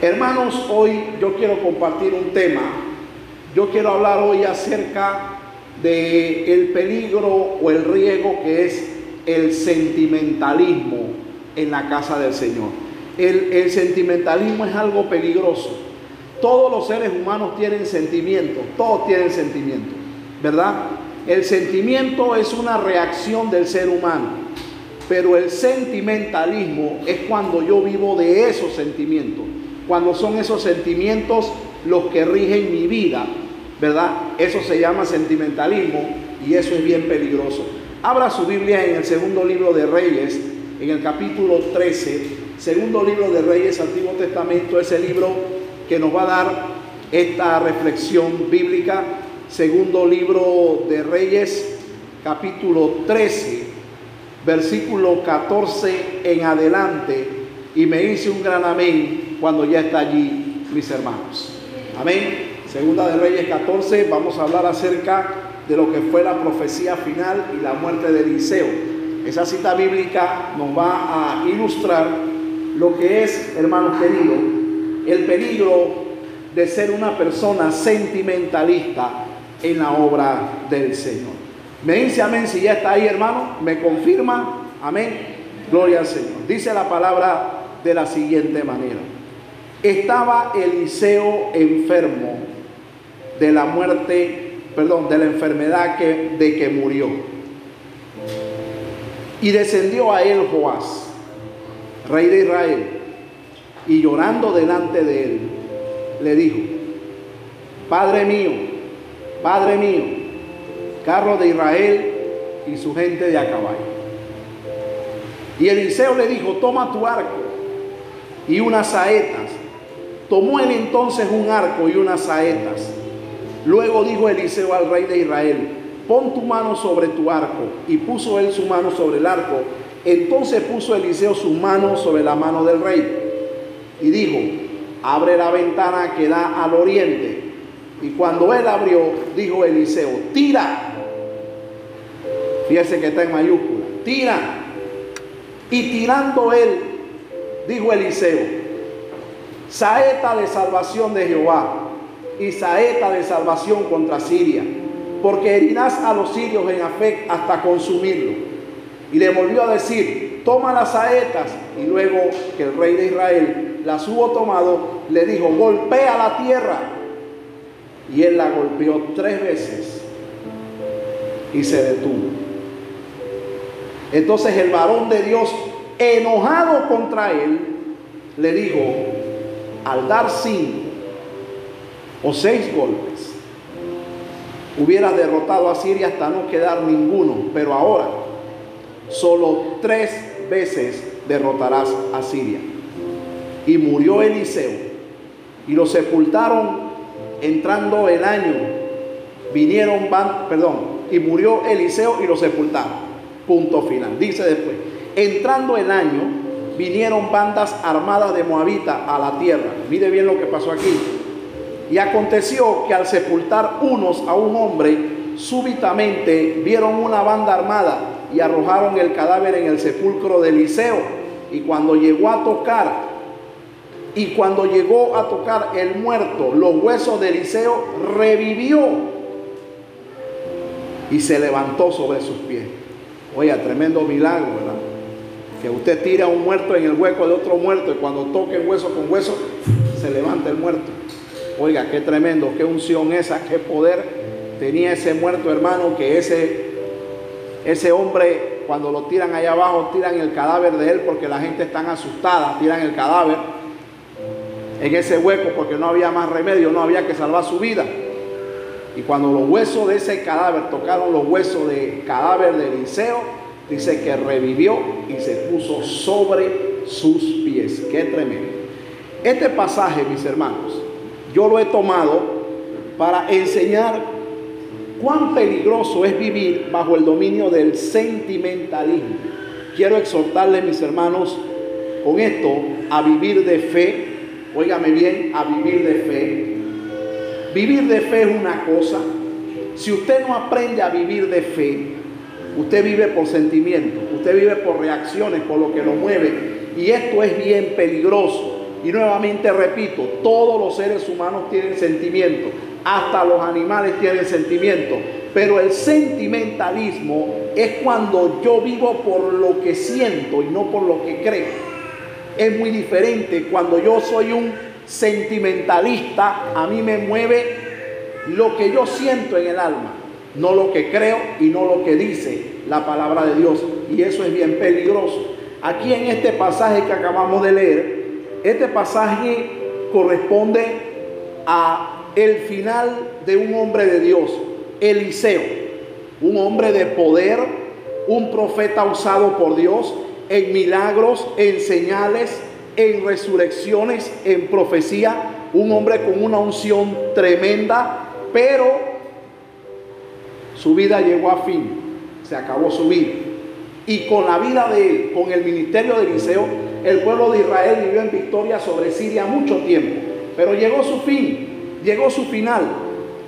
Hermanos, hoy yo quiero compartir un tema. Yo quiero hablar hoy acerca de el peligro o el riesgo que es el sentimentalismo en la casa del Señor. El, el sentimentalismo es algo peligroso. Todos los seres humanos tienen sentimientos, todos tienen sentimientos, ¿verdad? El sentimiento es una reacción del ser humano, pero el sentimentalismo es cuando yo vivo de esos sentimientos, cuando son esos sentimientos los que rigen mi vida, ¿verdad? Eso se llama sentimentalismo y eso es bien peligroso. Abra su Biblia en el segundo libro de Reyes, en el capítulo 13, segundo libro de Reyes, Antiguo Testamento, ese libro que nos va a dar esta reflexión bíblica segundo libro de Reyes, capítulo 13, versículo 14 en adelante, y me hice un gran amén cuando ya está allí, mis hermanos. Amén. Segunda de Reyes 14, vamos a hablar acerca de lo que fue la profecía final y la muerte de Eliseo. Esa cita bíblica nos va a ilustrar lo que es, hermanos queridos, el peligro de ser una persona sentimentalista en la obra del Señor. Me dice amén si ya está ahí, hermano. Me confirma. Amén. Gloria al Señor. Dice la palabra de la siguiente manera. Estaba Eliseo enfermo de la muerte, perdón, de la enfermedad que, de que murió. Y descendió a él Joás, rey de Israel, y llorando delante de él, le dijo, Padre mío, Padre mío, carro de Israel y su gente de a caballo. Y Eliseo le dijo, toma tu arco y unas saetas. Tomó él entonces un arco y unas saetas. Luego dijo Eliseo al rey de Israel, pon tu mano sobre tu arco. Y puso él su mano sobre el arco. Entonces puso Eliseo su mano sobre la mano del rey. Y dijo, abre la ventana que da al oriente y cuando él abrió, dijo Eliseo, tira. Fíjese que está en mayúscula, tira. Y tirando él, dijo Eliseo, saeta de salvación de Jehová y saeta de salvación contra Siria, porque herirás a los sirios en Afec hasta consumirlo. Y le volvió a decir, toma las saetas. Y luego que el rey de Israel las hubo tomado, le dijo, golpea la tierra y él la golpeó tres veces y se detuvo. Entonces el varón de Dios, enojado contra él, le dijo, al dar cinco o seis golpes, hubiera derrotado a Siria hasta no quedar ninguno, pero ahora solo tres veces derrotarás a Siria. Y murió Eliseo y lo sepultaron entrando el año, vinieron, van, perdón, y murió Eliseo y lo sepultaron. Punto final. Dice después, entrando el año, vinieron bandas armadas de Moabita a la tierra. Mire bien lo que pasó aquí. Y aconteció que al sepultar unos a un hombre, súbitamente vieron una banda armada y arrojaron el cadáver en el sepulcro de Eliseo. Y cuando llegó a tocar y cuando llegó a tocar el muerto, los huesos de Eliseo, revivió y se levantó sobre sus pies. Oiga, tremendo milagro, ¿verdad? Que usted tira un muerto en el hueco de otro muerto y cuando toque hueso con hueso, se levanta el muerto. Oiga, qué tremendo, qué unción esa, qué poder tenía ese muerto hermano, que ese, ese hombre, cuando lo tiran allá abajo, tiran el cadáver de él porque la gente está asustada, tiran el cadáver en ese hueco porque no había más remedio, no había que salvar su vida. Y cuando los huesos de ese cadáver tocaron los huesos del cadáver de Eliseo, dice que revivió y se puso sobre sus pies. Qué tremendo. Este pasaje, mis hermanos, yo lo he tomado para enseñar cuán peligroso es vivir bajo el dominio del sentimentalismo. Quiero exhortarles, mis hermanos, con esto a vivir de fe, óigame bien, a vivir de fe. Vivir de fe es una cosa. Si usted no aprende a vivir de fe, usted vive por sentimiento, usted vive por reacciones, por lo que lo mueve. Y esto es bien peligroso. Y nuevamente repito, todos los seres humanos tienen sentimientos, hasta los animales tienen sentimientos. Pero el sentimentalismo es cuando yo vivo por lo que siento y no por lo que creo. Es muy diferente cuando yo soy un sentimentalista, a mí me mueve lo que yo siento en el alma, no lo que creo y no lo que dice la palabra de Dios. Y eso es bien peligroso. Aquí en este pasaje que acabamos de leer, este pasaje corresponde a el final de un hombre de Dios, Eliseo, un hombre de poder, un profeta usado por Dios en milagros, en señales, en resurrecciones, en profecía, un hombre con una unción tremenda, pero su vida llegó a fin, se acabó su vida. Y con la vida de él, con el ministerio de Eliseo, el pueblo de Israel vivió en victoria sobre Siria mucho tiempo. Pero llegó su fin, llegó su final.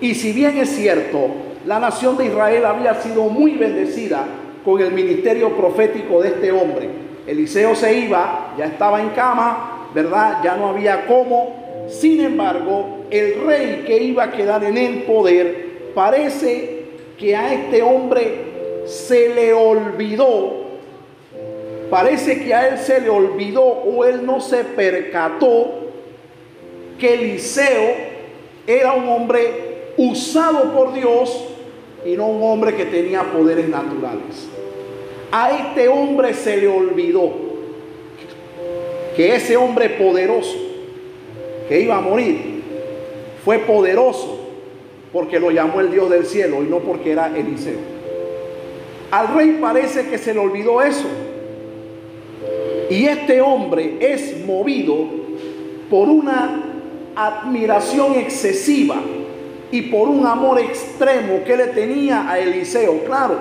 Y si bien es cierto, la nación de Israel había sido muy bendecida con el ministerio profético de este hombre. Eliseo se iba, ya estaba en cama, ¿verdad? Ya no había cómo. Sin embargo, el rey que iba a quedar en el poder, parece que a este hombre se le olvidó, parece que a él se le olvidó o él no se percató que Eliseo era un hombre usado por Dios y no un hombre que tenía poderes naturales. A este hombre se le olvidó que ese hombre poderoso que iba a morir fue poderoso porque lo llamó el Dios del cielo y no porque era Eliseo. Al rey parece que se le olvidó eso. Y este hombre es movido por una admiración excesiva y por un amor extremo que le tenía a Eliseo. Claro,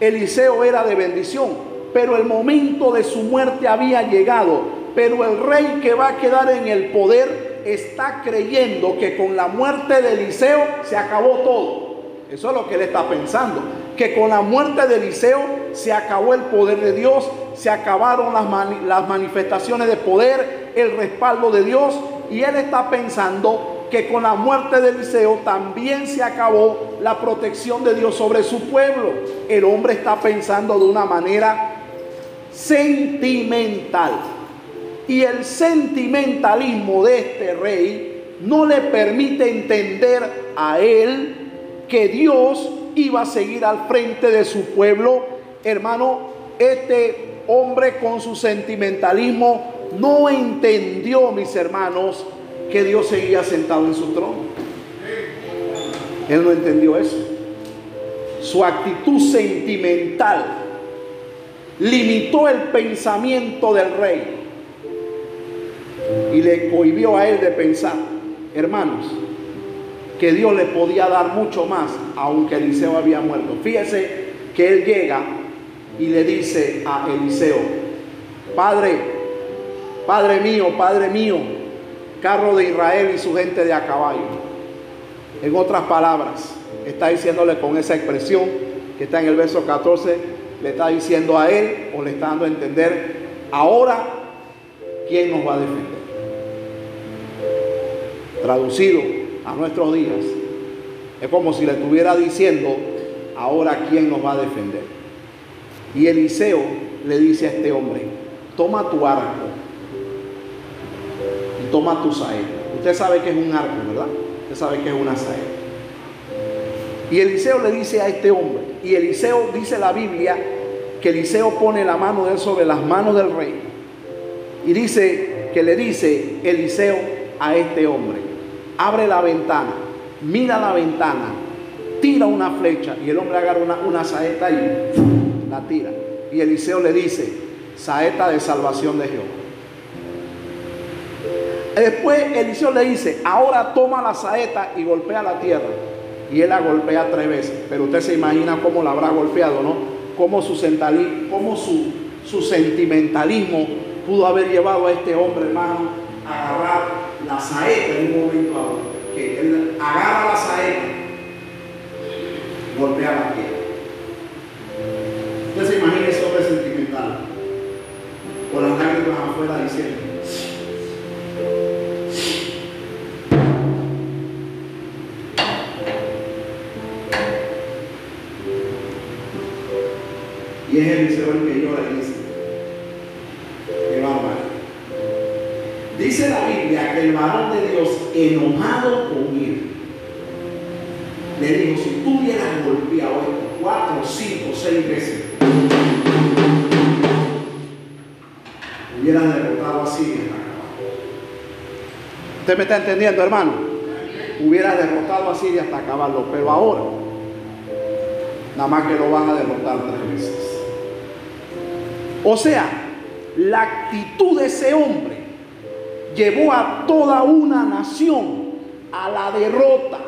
Eliseo era de bendición, pero el momento de su muerte había llegado. Pero el rey que va a quedar en el poder está creyendo que con la muerte de Eliseo se acabó todo. Eso es lo que él está pensando que con la muerte de Eliseo se acabó el poder de Dios, se acabaron las, las manifestaciones de poder, el respaldo de Dios, y él está pensando que con la muerte de Eliseo también se acabó la protección de Dios sobre su pueblo. El hombre está pensando de una manera sentimental. Y el sentimentalismo de este rey no le permite entender a él que Dios iba a seguir al frente de su pueblo. Hermano, este hombre con su sentimentalismo no entendió, mis hermanos, que Dios seguía sentado en su trono. Él no entendió eso. Su actitud sentimental limitó el pensamiento del rey y le cohibió a él de pensar, hermanos, que Dios le podía dar mucho más, aunque Eliseo había muerto. Fíjese que él llega y le dice a Eliseo, Padre, Padre mío, Padre mío, carro de Israel y su gente de a caballo. En otras palabras, está diciéndole con esa expresión que está en el verso 14, le está diciendo a él o le está dando a entender, ahora, ¿quién nos va a defender? Traducido, a nuestros días, es como si le estuviera diciendo, ahora quién nos va a defender. Y Eliseo le dice a este hombre, toma tu arco y toma tu saeta. Usted sabe que es un arco, ¿verdad? Usted sabe que es una saeta. Y Eliseo le dice a este hombre, y Eliseo dice la Biblia que Eliseo pone la mano de él sobre las manos del rey. Y dice que le dice Eliseo a este hombre, abre la ventana, mira la ventana, tira una flecha y el hombre agarra una, saeta y la tira. Y Eliseo le dice, saeta de salvación de Jehová. Después Eliseo le dice, ahora toma la saeta y golpea la tierra. Y él la golpea tres veces. Pero usted se imagina cómo la habrá golpeado, ¿no? Cómo su, cómo su, su sentimentalismo pudo haber llevado a este hombre, hermano, a agarrar la saeta en un momento a otro, que él agarra la saeta, golpea la piedra. entonces imagínese hombre sentimental, con las lágrimas afuera diciendo, Y es el miserable que llora y dice, qué bárbaro. Dice David, Biblia que el varón de Dios, enojado con él, le dijo, si tú hubieras golpeado esto cuatro, cinco, seis veces, hubieras derrotado así en la ¿Usted me está entendiendo, hermano? Hubiera derrotado a Siria hasta acabarlo, pero ahora, nada más que lo van a derrotar tres veces. O sea, la actitud de ese hombre llevó a toda una nación a la derrota.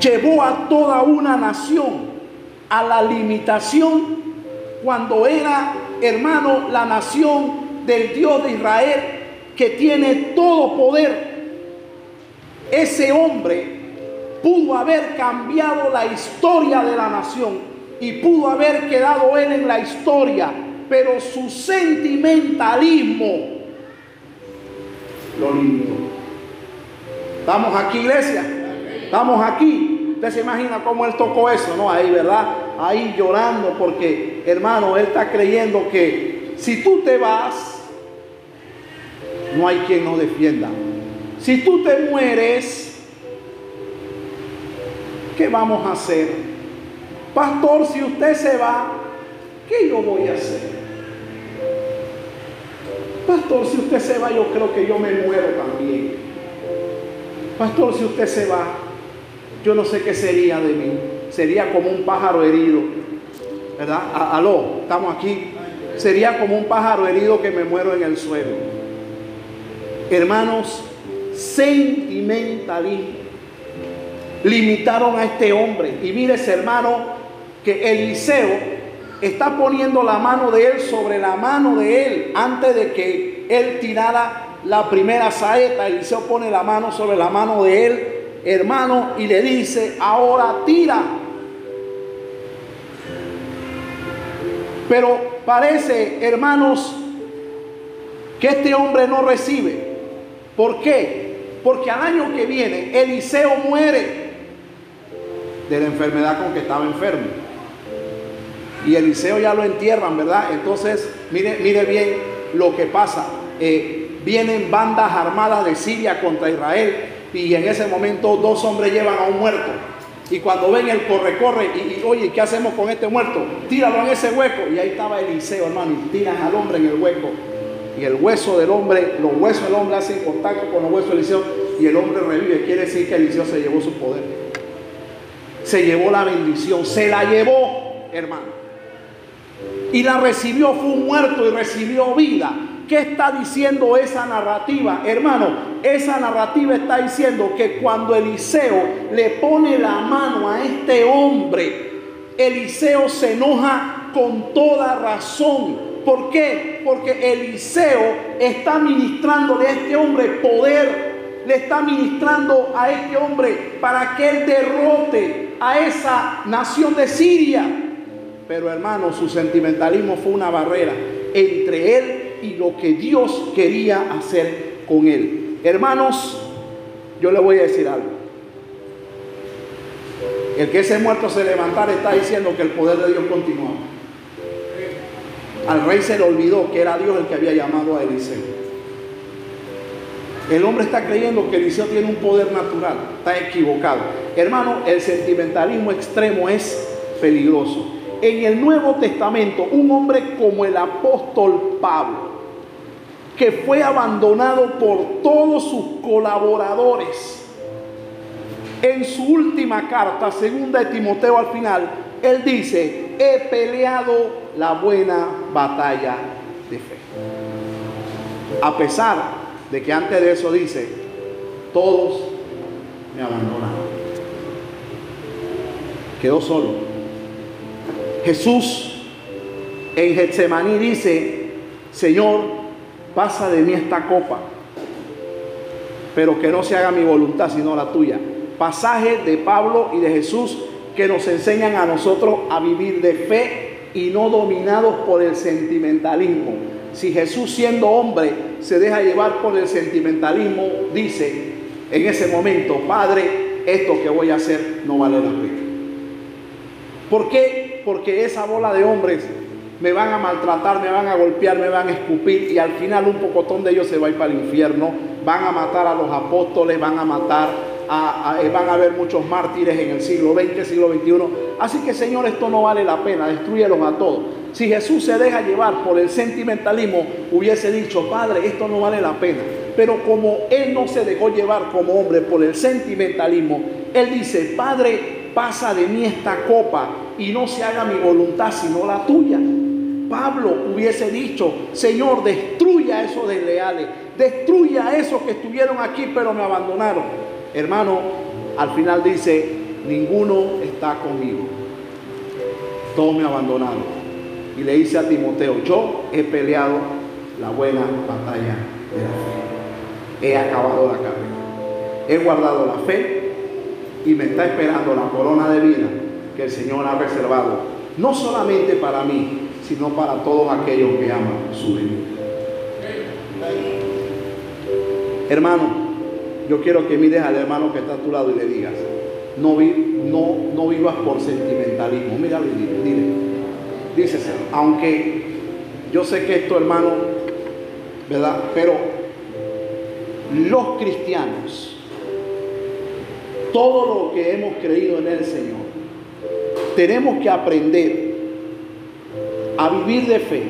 Llevó a toda una nación a la limitación cuando era, hermano, la nación del Dios de Israel que tiene todo poder. Ese hombre pudo haber cambiado la historia de la nación y pudo haber quedado él en la historia, pero su sentimentalismo lo limitó. Estamos aquí, iglesia. Estamos aquí. Usted se imagina cómo él tocó eso, ¿no? Ahí, ¿verdad? Ahí llorando porque, hermano, él está creyendo que si tú te vas, no hay quien nos defienda. Si tú te mueres, ¿qué vamos a hacer? Pastor, si usted se va, ¿qué yo voy a hacer? Pastor, si usted se va, yo creo que yo me muero también. Pastor, si usted se va, yo no sé qué sería de mí. Sería como un pájaro herido. ¿Verdad? Aló, estamos aquí. Sería como un pájaro herido que me muero en el suelo. Hermanos, sentimentalismo. Limitaron a este hombre. Y mire ese hermano que Eliseo está poniendo la mano de él sobre la mano de él antes de que él tirara la primera saeta. Eliseo pone la mano sobre la mano de él, hermano, y le dice, ahora tira. Pero parece, hermanos, que este hombre no recibe. ¿Por qué? Porque al año que viene Eliseo muere de la enfermedad con que estaba enfermo y Eliseo ya lo entierran, ¿verdad? Entonces, mire, bien lo que pasa. Eh, vienen bandas armadas de Siria contra Israel y en ese momento dos hombres llevan a un muerto. Y cuando ven el corre-corre y, oye, ¿qué hacemos con este muerto? Tíralo en ese hueco. Y ahí estaba Eliseo, hermano, y tiran al hombre en el hueco. Y el hueso del hombre, los huesos del hombre hacen contacto con los huesos de Eliseo y el hombre revive. Quiere decir que Eliseo se llevó su poder. Se llevó la bendición, se la llevó, hermano y la recibió, fue un muerto y recibió vida. ¿Qué está diciendo esa narrativa? Hermano, esa narrativa está diciendo que cuando Eliseo le pone la mano a este hombre, Eliseo se enoja con toda razón. ¿Por qué? Porque Eliseo está ministrándole a este hombre poder, le está ministrando a este hombre para que él derrote a esa nación de Siria. Pero hermano, su sentimentalismo fue una barrera entre él y lo que Dios quería hacer con él. Hermanos, yo le voy a decir algo. El que ese muerto se levantara está diciendo que el poder de Dios continuaba. Al rey se le olvidó que era Dios el que había llamado a Eliseo. El hombre está creyendo que Eliseo tiene un poder natural. Está equivocado. Hermano, el sentimentalismo extremo es peligroso en el Nuevo Testamento un hombre como el apóstol Pablo, que fue abandonado por todos sus colaboradores. En su última carta, segunda de Timoteo al final, él dice, he peleado la buena batalla de fe. A pesar de que antes de eso dice, todos me abandonaron. Quedó solo Jesús en Getsemaní dice, Señor, pasa de mí esta copa, pero que no se haga mi voluntad sino la tuya. Pasaje de Pablo y de Jesús que nos enseñan a nosotros a vivir de fe y no dominados por el sentimentalismo. Si Jesús siendo hombre se deja llevar por el sentimentalismo, dice en ese momento, Padre, esto que voy a hacer no vale la pena. ¿Por qué? Porque esa bola de hombres me van a maltratar, me van a golpear, me van a escupir y al final un pocotón de ellos se va a ir para el infierno, van a matar a los apóstoles, van a matar, a, van a haber muchos mártires en el siglo XX, siglo XXI. Así que Señor, esto no vale la pena, destruyelos a todos. Si Jesús se deja llevar por el sentimentalismo, hubiese dicho, Padre, esto no vale la pena. Pero como Él no se dejó llevar como hombre por el sentimentalismo, Él dice, Padre, pasa de mí esta copa y no se haga mi voluntad sino la tuya. Pablo hubiese dicho, Señor, destruya esos desleales, destruya a esos que estuvieron aquí pero me abandonaron. Hermano, al final dice, ninguno está conmigo. Todos me abandonaron. Y le dice a Timoteo, yo he peleado la buena batalla de la fe. He acabado la carrera. He guardado la fe y me está esperando la corona de vida que el Señor ha reservado, no solamente para mí, sino para todos aquellos que aman su venida. Hermano, yo quiero que mires al hermano que está a tu lado y le digas, no, no, no vivas por sentimentalismo. Y dile, dile. Dícese, aunque yo sé que esto, hermano, ¿verdad? Pero los cristianos, todo lo que hemos creído en el Señor, tenemos que aprender a vivir de fe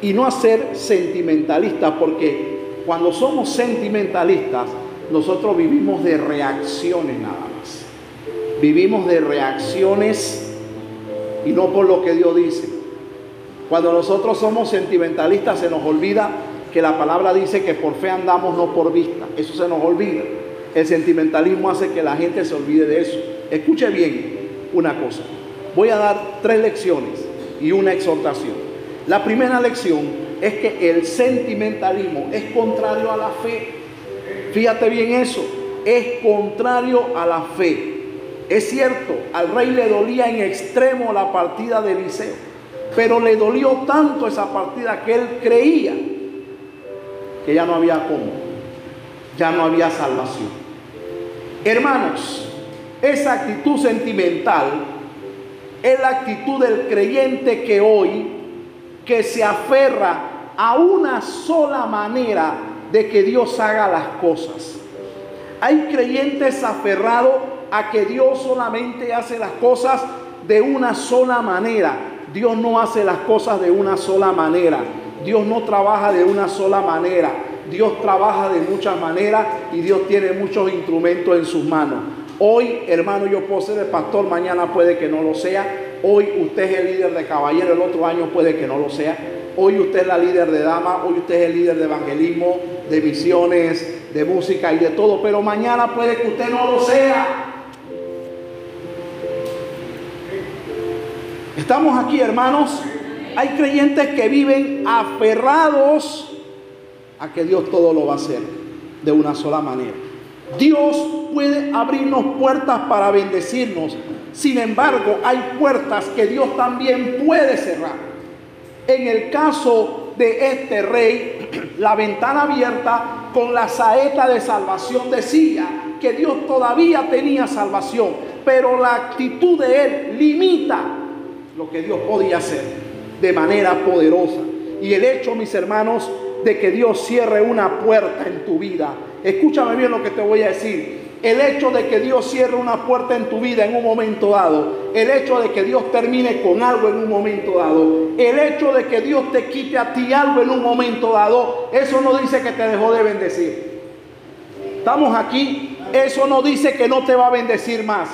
y no a ser sentimentalistas, porque cuando somos sentimentalistas, nosotros vivimos de reacciones nada más. Vivimos de reacciones y no por lo que Dios dice. Cuando nosotros somos sentimentalistas se nos olvida que la palabra dice que por fe andamos, no por vista. Eso se nos olvida. El sentimentalismo hace que la gente se olvide de eso. Escuche bien una cosa. Voy a dar tres lecciones y una exhortación. La primera lección es que el sentimentalismo es contrario a la fe. Fíjate bien eso, es contrario a la fe. Es cierto, al rey le dolía en extremo la partida de Eliseo, pero le dolió tanto esa partida que él creía que ya no había cómo, ya no había salvación. Hermanos, esa actitud sentimental es la actitud del creyente que hoy, que se aferra a una sola manera de que Dios haga las cosas. Hay creyentes aferrados a que Dios solamente hace las cosas de una sola manera. Dios no hace las cosas de una sola manera. Dios no trabaja de una sola manera. Dios trabaja de muchas maneras y Dios tiene muchos instrumentos en sus manos. Hoy, hermano, yo puedo ser el pastor, mañana puede que no lo sea. Hoy usted es el líder de caballero, el otro año puede que no lo sea. Hoy usted es la líder de dama, hoy usted es el líder de evangelismo, de misiones, de música y de todo, pero mañana puede que usted no lo sea. Estamos aquí, hermanos. Hay creyentes que viven aferrados a que Dios todo lo va a hacer de una sola manera. Dios puede abrirnos puertas para bendecirnos. Sin embargo, hay puertas que Dios también puede cerrar. En el caso de este rey, la ventana abierta con la saeta de salvación decía que Dios todavía tenía salvación, pero la actitud de él limita lo que Dios podía hacer de manera poderosa. Y el hecho, mis hermanos, de que Dios cierre una puerta en tu vida Escúchame bien lo que te voy a decir. El hecho de que Dios cierre una puerta en tu vida en un momento dado, el hecho de que Dios termine con algo en un momento dado, el hecho de que Dios te quite a ti algo en un momento dado, eso no dice que te dejó de bendecir. Estamos aquí, eso no dice que no te va a bendecir más.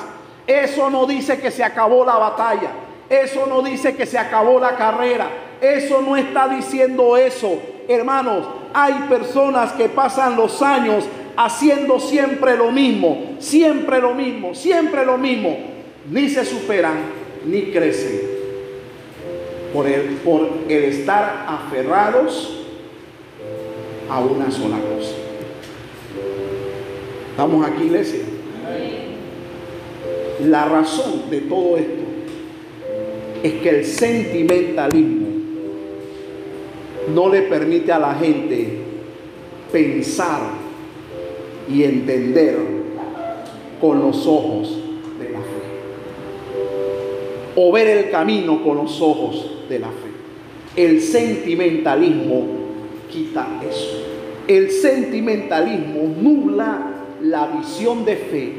Eso no dice que se acabó la batalla. Eso no dice que se acabó la carrera. Eso no está diciendo eso. Hermanos, hay personas que pasan los años haciendo siempre lo mismo, siempre lo mismo, siempre lo mismo. Ni se superan ni crecen por el, por el estar aferrados a una sola cosa. ¿Estamos aquí, iglesia? La razón de todo esto es que el sentimentalismo no le permite a la gente pensar y entender con los ojos de la fe. o ver el camino con los ojos de la fe. El sentimentalismo quita eso. El sentimentalismo nubla la visión de fe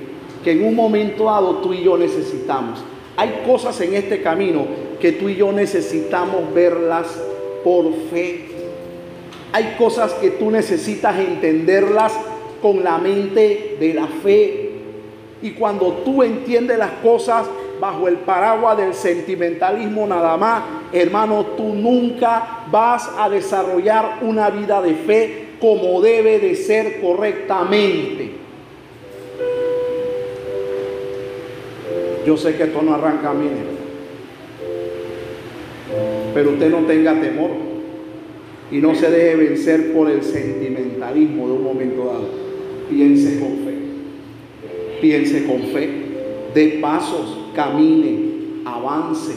que en un momento dado tú y yo necesitamos. Hay cosas en este camino que tú y yo necesitamos verlas por fe. Hay cosas que tú necesitas entenderlas con la mente de la fe. Y cuando tú entiendes las cosas bajo el paraguas del sentimentalismo nada más, hermano, tú nunca vas a desarrollar una vida de fe como debe de ser correctamente. Yo sé que esto no arranca mí, pero usted no tenga temor y no se deje vencer por el sentimentalismo de un momento dado. Piense con fe, piense con fe, de pasos, camine, avance,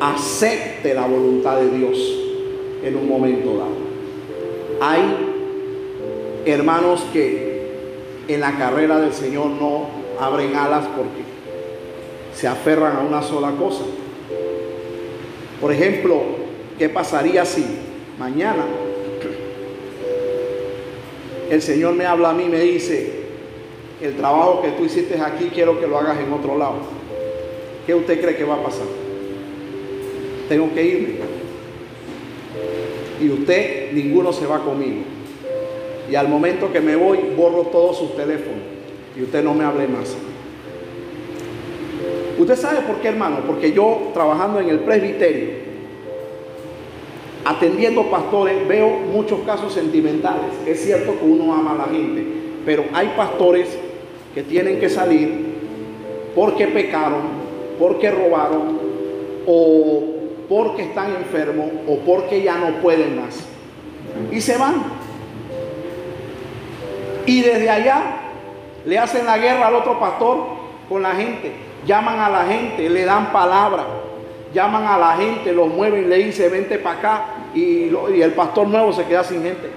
acepte la voluntad de Dios en un momento dado. Hay hermanos que en la carrera del Señor no abren alas porque se aferran a una sola cosa. Por ejemplo, ¿qué pasaría si mañana el Señor me habla a mí y me dice, el trabajo que tú hiciste aquí quiero que lo hagas en otro lado? ¿Qué usted cree que va a pasar? Tengo que irme. Y usted, ninguno se va conmigo. Y al momento que me voy, borro todos sus teléfonos. Y usted no me hable más. ¿Usted sabe por qué, hermano? Porque yo trabajando en el presbiterio, atendiendo pastores, veo muchos casos sentimentales. Es cierto que uno ama a la gente, pero hay pastores que tienen que salir porque pecaron, porque robaron, o porque están enfermos, o porque ya no pueden más. Y se van. Y desde allá le hacen la guerra al otro pastor con la gente llaman a la gente, le dan palabra, llaman a la gente, los mueven, le dicen, vente para acá, y, y el pastor nuevo se queda sin gente.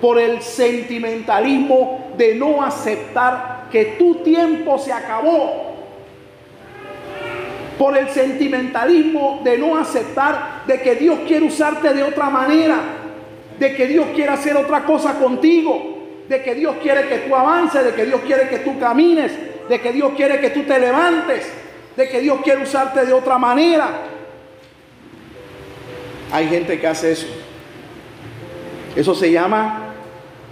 Por el sentimentalismo de no aceptar que tu tiempo se acabó. Por el sentimentalismo de no aceptar de que Dios quiere usarte de otra manera, de que Dios quiere hacer otra cosa contigo, de que Dios quiere que tú avances, de que Dios quiere que tú camines, de que Dios quiere que tú te levantes, de que Dios quiere usarte de otra manera. Hay gente que hace eso. Eso se llama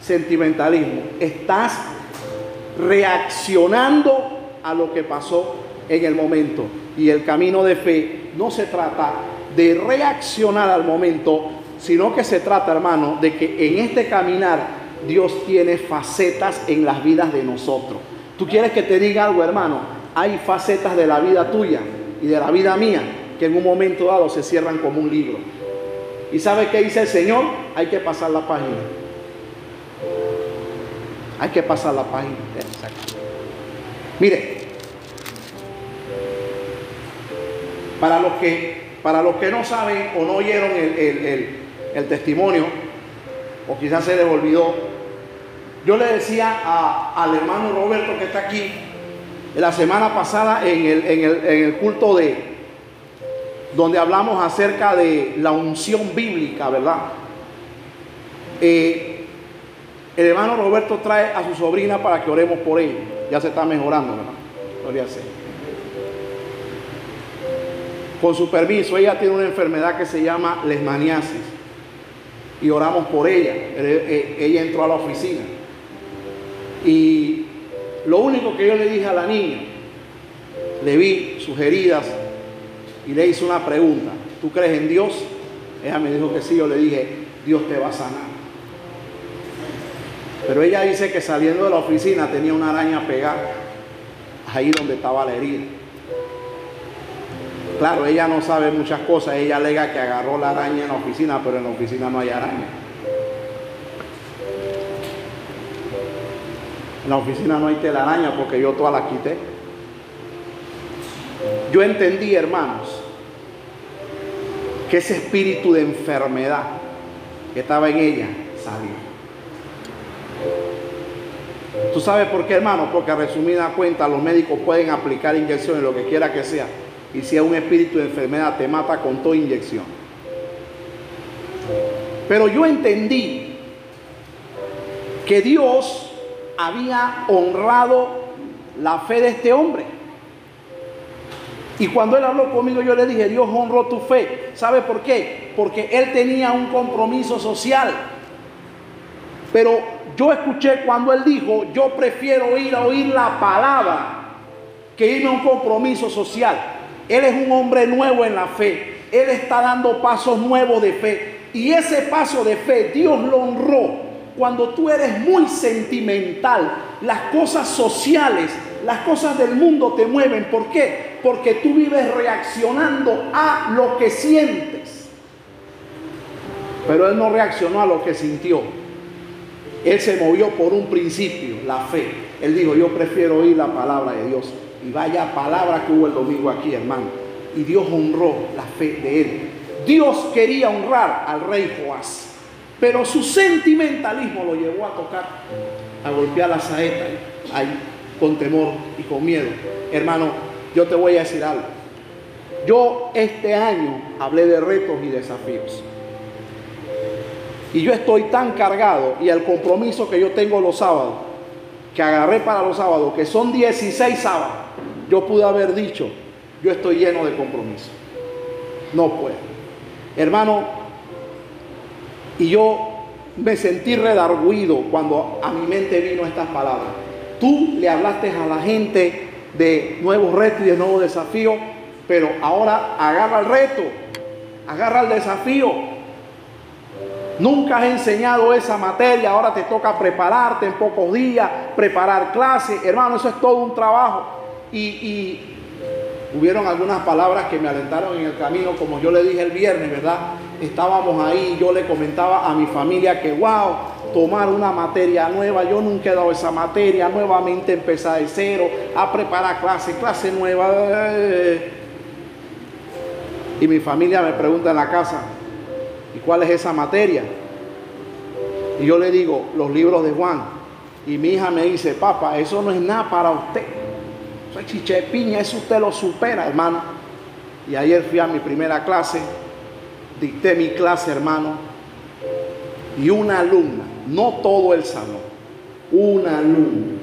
sentimentalismo. Estás reaccionando a lo que pasó en el momento. Y el camino de fe no se trata de reaccionar al momento, sino que se trata, hermano, de que en este caminar Dios tiene facetas en las vidas de nosotros. Tú quieres que te diga algo, hermano. Hay facetas de la vida tuya y de la vida mía que en un momento dado se cierran como un libro. ¿Y sabe qué dice el Señor? Hay que pasar la página. Hay que pasar la página. Mire, para los que, para los que no saben o no oyeron el, el testimonio, o quizás se les olvidó, yo le decía al hermano Roberto que está aquí, la semana pasada en el, culto de, donde hablamos acerca de la unción bíblica, ¿verdad? Eh, el hermano Roberto trae a su sobrina para que oremos por ella. Ya se está mejorando, ¿verdad? Gloria Con su permiso, ella tiene una enfermedad que se llama lesmaniasis. Y oramos por ella. Eh, ella entró a la oficina. Y lo único que yo le dije a la niña, le vi sus heridas y le hice una pregunta. ¿Tú crees en Dios? Ella me dijo que sí, yo le dije, Dios te va a sanar. Pero ella dice que saliendo de la oficina tenía una araña pegada ahí donde estaba la herida. Claro, ella no sabe muchas cosas, ella alega que agarró la araña en la oficina, pero en la oficina no hay araña. En la oficina no hay telaraña porque yo toda la quité. Yo entendí, hermanos, que ese espíritu de enfermedad que estaba en ella salió. ¿Tú sabes por qué, hermano? Porque a resumida cuenta, los médicos pueden aplicar inyecciones, lo que quiera que sea, Y si es un espíritu de enfermedad, te mata con toda inyección. Pero yo entendí que Dios había honrado la fe de este hombre. Y cuando él habló conmigo, yo le dije, Dios honró tu fe. ¿Sabe por qué? Porque él tenía un compromiso social. Pero yo escuché cuando él dijo, yo prefiero ir a oír la palabra que irme a un compromiso social. Él es un hombre nuevo en la fe. Él está dando pasos nuevos de fe. Y ese paso de fe Dios lo honró. Cuando tú eres muy sentimental, las cosas sociales, las cosas del mundo te mueven. ¿Por qué? Porque tú vives reaccionando a lo que sientes. Pero él no reaccionó a lo que sintió. Él se movió por un principio, la fe. Él dijo, yo prefiero oír la palabra de Dios. Y vaya palabra que hubo el domingo aquí, hermano. Y Dios honró la fe de él. Dios quería honrar al rey Joás. Pero su sentimentalismo lo llevó a tocar, a golpear la saeta ahí, con temor y con miedo. Hermano, yo te voy a decir algo. Yo este año hablé de retos y desafíos. Y yo estoy tan cargado y el compromiso que yo tengo los sábados, que agarré para los sábados, que son 16 sábados, yo pude haber dicho, yo estoy lleno de compromiso. No puedo. Hermano, y yo me sentí redarguido cuando a mi mente vino estas palabras. Tú le hablaste a la gente de nuevos retos y de nuevos desafíos, pero ahora agarra el reto, agarra el desafío Nunca has enseñado esa materia, ahora te toca prepararte en pocos días, preparar clases. Hermano, eso es todo un trabajo. Y, hubieron algunas palabras que me alentaron en el camino, como yo le dije el viernes, ¿verdad? Estábamos ahí, yo le comentaba a mi familia que, wow, tomar una materia nueva, yo nunca he dado esa materia, nuevamente empezar de cero, a preparar clase, clase nueva. Y mi familia me pregunta en la casa, ¿Y cuál es esa materia? Y yo le digo, los libros de Juan. Y mi hija me dice, papá, eso no es nada para usted. Eso es chichepiña, eso usted lo supera, hermano. Y ayer fui a mi primera clase, dicté mi clase, hermano. Y una alumna, no todo el salón, una alumna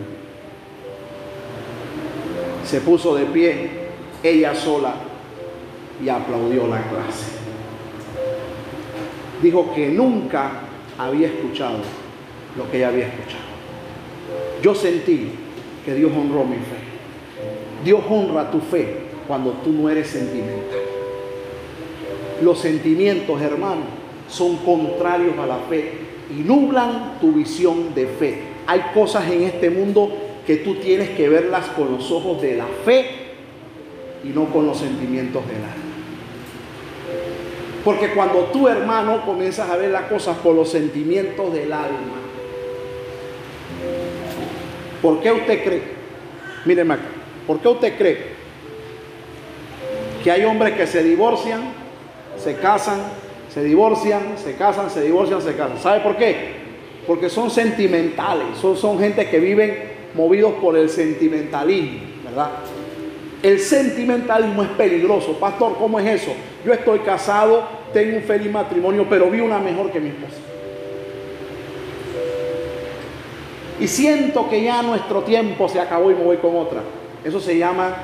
se puso de pie, ella sola, y aplaudió la clase dijo que nunca había escuchado lo que ella había escuchado. Yo sentí que Dios honró mi fe. Dios honra tu fe cuando tú no eres sentimental. Los sentimientos, hermano, son contrarios a la fe y nublan tu visión de fe. Hay cosas en este mundo que tú tienes que verlas con los ojos de la fe y no con los sentimientos del alma. Porque cuando tú, hermano, comienzas a ver las cosas por los sentimientos del alma, ¿por qué usted cree? Míreme acá, ¿por qué usted cree que hay hombres que se divorcian, se casan, se divorcian, se casan, se divorcian, se casan? ¿Sabe por qué? Porque son sentimentales, son, son gente que viven movidos por el sentimentalismo, ¿verdad? El sentimentalismo es peligroso. Pastor, ¿cómo es eso? Yo estoy casado, tengo un feliz matrimonio, pero vi una mejor que mi esposa. Y siento que ya nuestro tiempo se acabó y me voy con otra. Eso se llama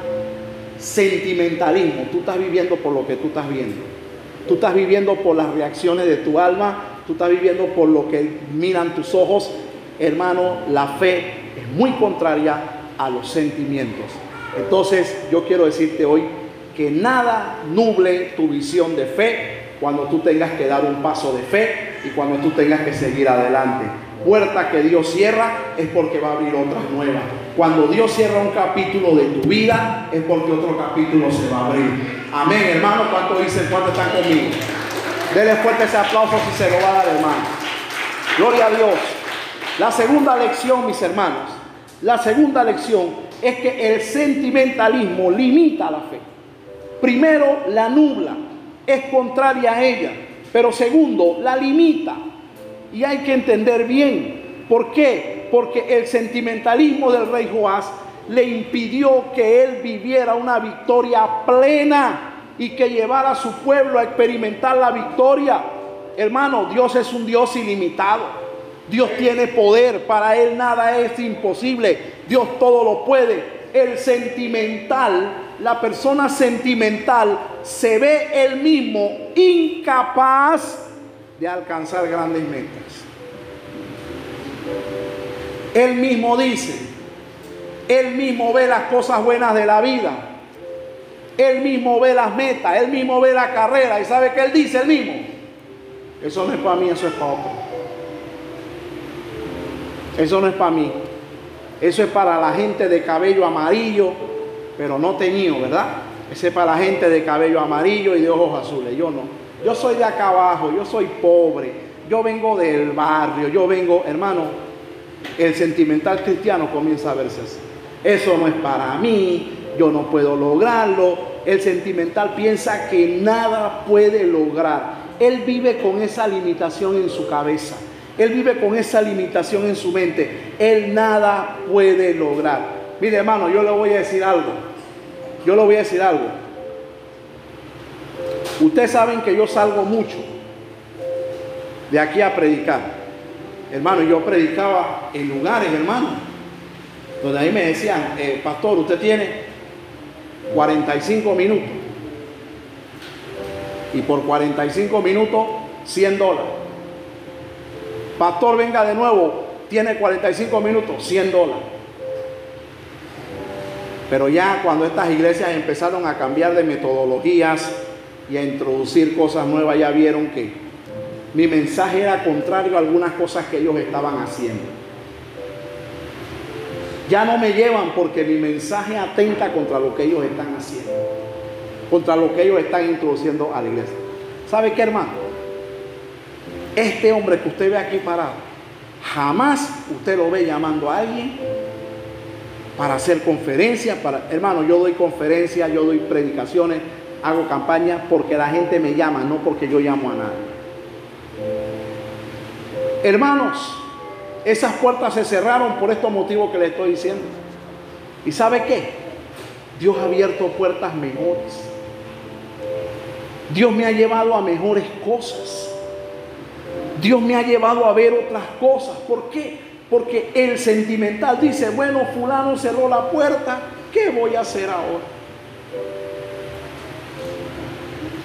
sentimentalismo. Tú estás viviendo por lo que tú estás viendo. Tú estás viviendo por las reacciones de tu alma. Tú estás viviendo por lo que miran tus ojos. Hermano, la fe es muy contraria a los sentimientos. Entonces yo quiero decirte hoy que nada nuble tu visión de fe cuando tú tengas que dar un paso de fe y cuando tú tengas que seguir adelante. Puerta que Dios cierra es porque va a abrir otras nuevas. Cuando Dios cierra un capítulo de tu vida es porque otro capítulo se va a abrir. Amén, hermano. ¿Cuánto dicen? ¿Cuánto están conmigo? Dele fuerte ese aplauso si se lo va a dar, hermano. Gloria a Dios. La segunda lección, mis hermanos. La segunda lección es que el sentimentalismo limita la fe. Primero, la nubla, es contraria a ella, pero segundo, la limita. Y hay que entender bien, ¿por qué? Porque el sentimentalismo del rey Joás le impidió que él viviera una victoria plena y que llevara a su pueblo a experimentar la victoria. Hermano, Dios es un Dios ilimitado. Dios tiene poder, para Él nada es imposible. Dios todo lo puede. El sentimental, la persona sentimental, se ve él mismo incapaz de alcanzar grandes metas. Él mismo dice, él mismo ve las cosas buenas de la vida. Él mismo ve las metas, él mismo ve la carrera y sabe que él dice, él mismo. Eso no es para mí, eso es para otro. Eso no es para mí. Eso es para la gente de cabello amarillo, pero no teñido, ¿verdad? Ese es para la gente de cabello amarillo y de ojos azules. Yo no. Yo soy de acá abajo, yo soy pobre, yo vengo del barrio, yo vengo, hermano, el sentimental cristiano comienza a verse así. Eso no es para mí, yo no puedo lograrlo. El sentimental piensa que nada puede lograr. Él vive con esa limitación en su cabeza. Él vive con esa limitación en su mente. Él nada puede lograr. Mire hermano, yo le voy a decir algo. Yo le voy a decir algo. Ustedes saben que yo salgo mucho de aquí a predicar. Hermano, yo predicaba en lugares, hermano donde ahí me decían, eh, pastor, usted tiene 45 minutos. Y por 45 minutos, 100 dólares. Pastor, venga de nuevo, tiene 45 minutos, 100 dólares. Pero ya cuando estas iglesias empezaron a cambiar de metodologías y a introducir cosas nuevas, ya vieron que mi mensaje era contrario a algunas cosas que ellos estaban haciendo ya no me llevan porque mi mensaje atenta contra lo que ellos están haciendo, contra lo que ellos están introduciendo a la iglesia. ¿Sabe qué, hermano? Este hombre que usted ve aquí parado, jamás usted lo ve llamando a alguien para hacer conferencias, hermano, yo doy conferencias, yo doy predicaciones, hago campañas porque la gente me llama, no porque yo llamo a nadie. Hermanos, esas puertas se cerraron por estos motivos que le estoy diciendo. ¿Y sabe qué? Dios ha abierto puertas mejores. Dios me ha llevado a mejores cosas. Dios me ha llevado a ver otras cosas. ¿Por qué? Porque el sentimental dice, bueno, fulano cerró la puerta, ¿qué voy a hacer ahora?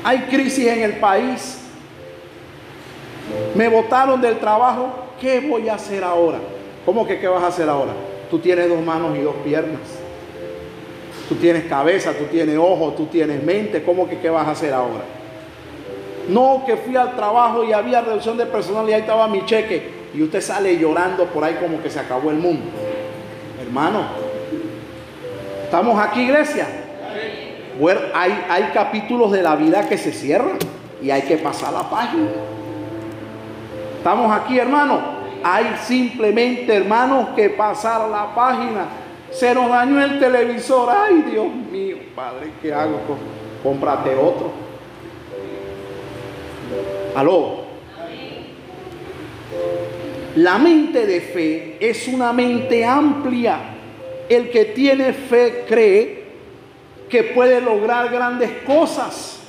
Hay crisis en el país. Me botaron del trabajo, ¿qué voy a hacer ahora? ¿Cómo que qué vas a hacer ahora? Tú tienes dos manos y dos piernas. Tú tienes cabeza, tú tienes ojos, tú tienes mente. ¿Cómo que qué vas a hacer ahora? No, que fui al trabajo y había reducción de personal y ahí estaba mi cheque. Y usted sale llorando por ahí como que se acabó el mundo. Hermano, ¿estamos aquí, iglesia? Bueno, hay, hay capítulos de la vida que se cierran y hay que pasar la página. ¿Estamos aquí, hermano? Hay simplemente, hermanos, que pasar la página. Se nos dañó el televisor. Ay, Dios mío, Padre, ¿qué hago? Cómprate otro. Aló. La mente de fe es una mente amplia. El que tiene fe cree que puede lograr grandes cosas.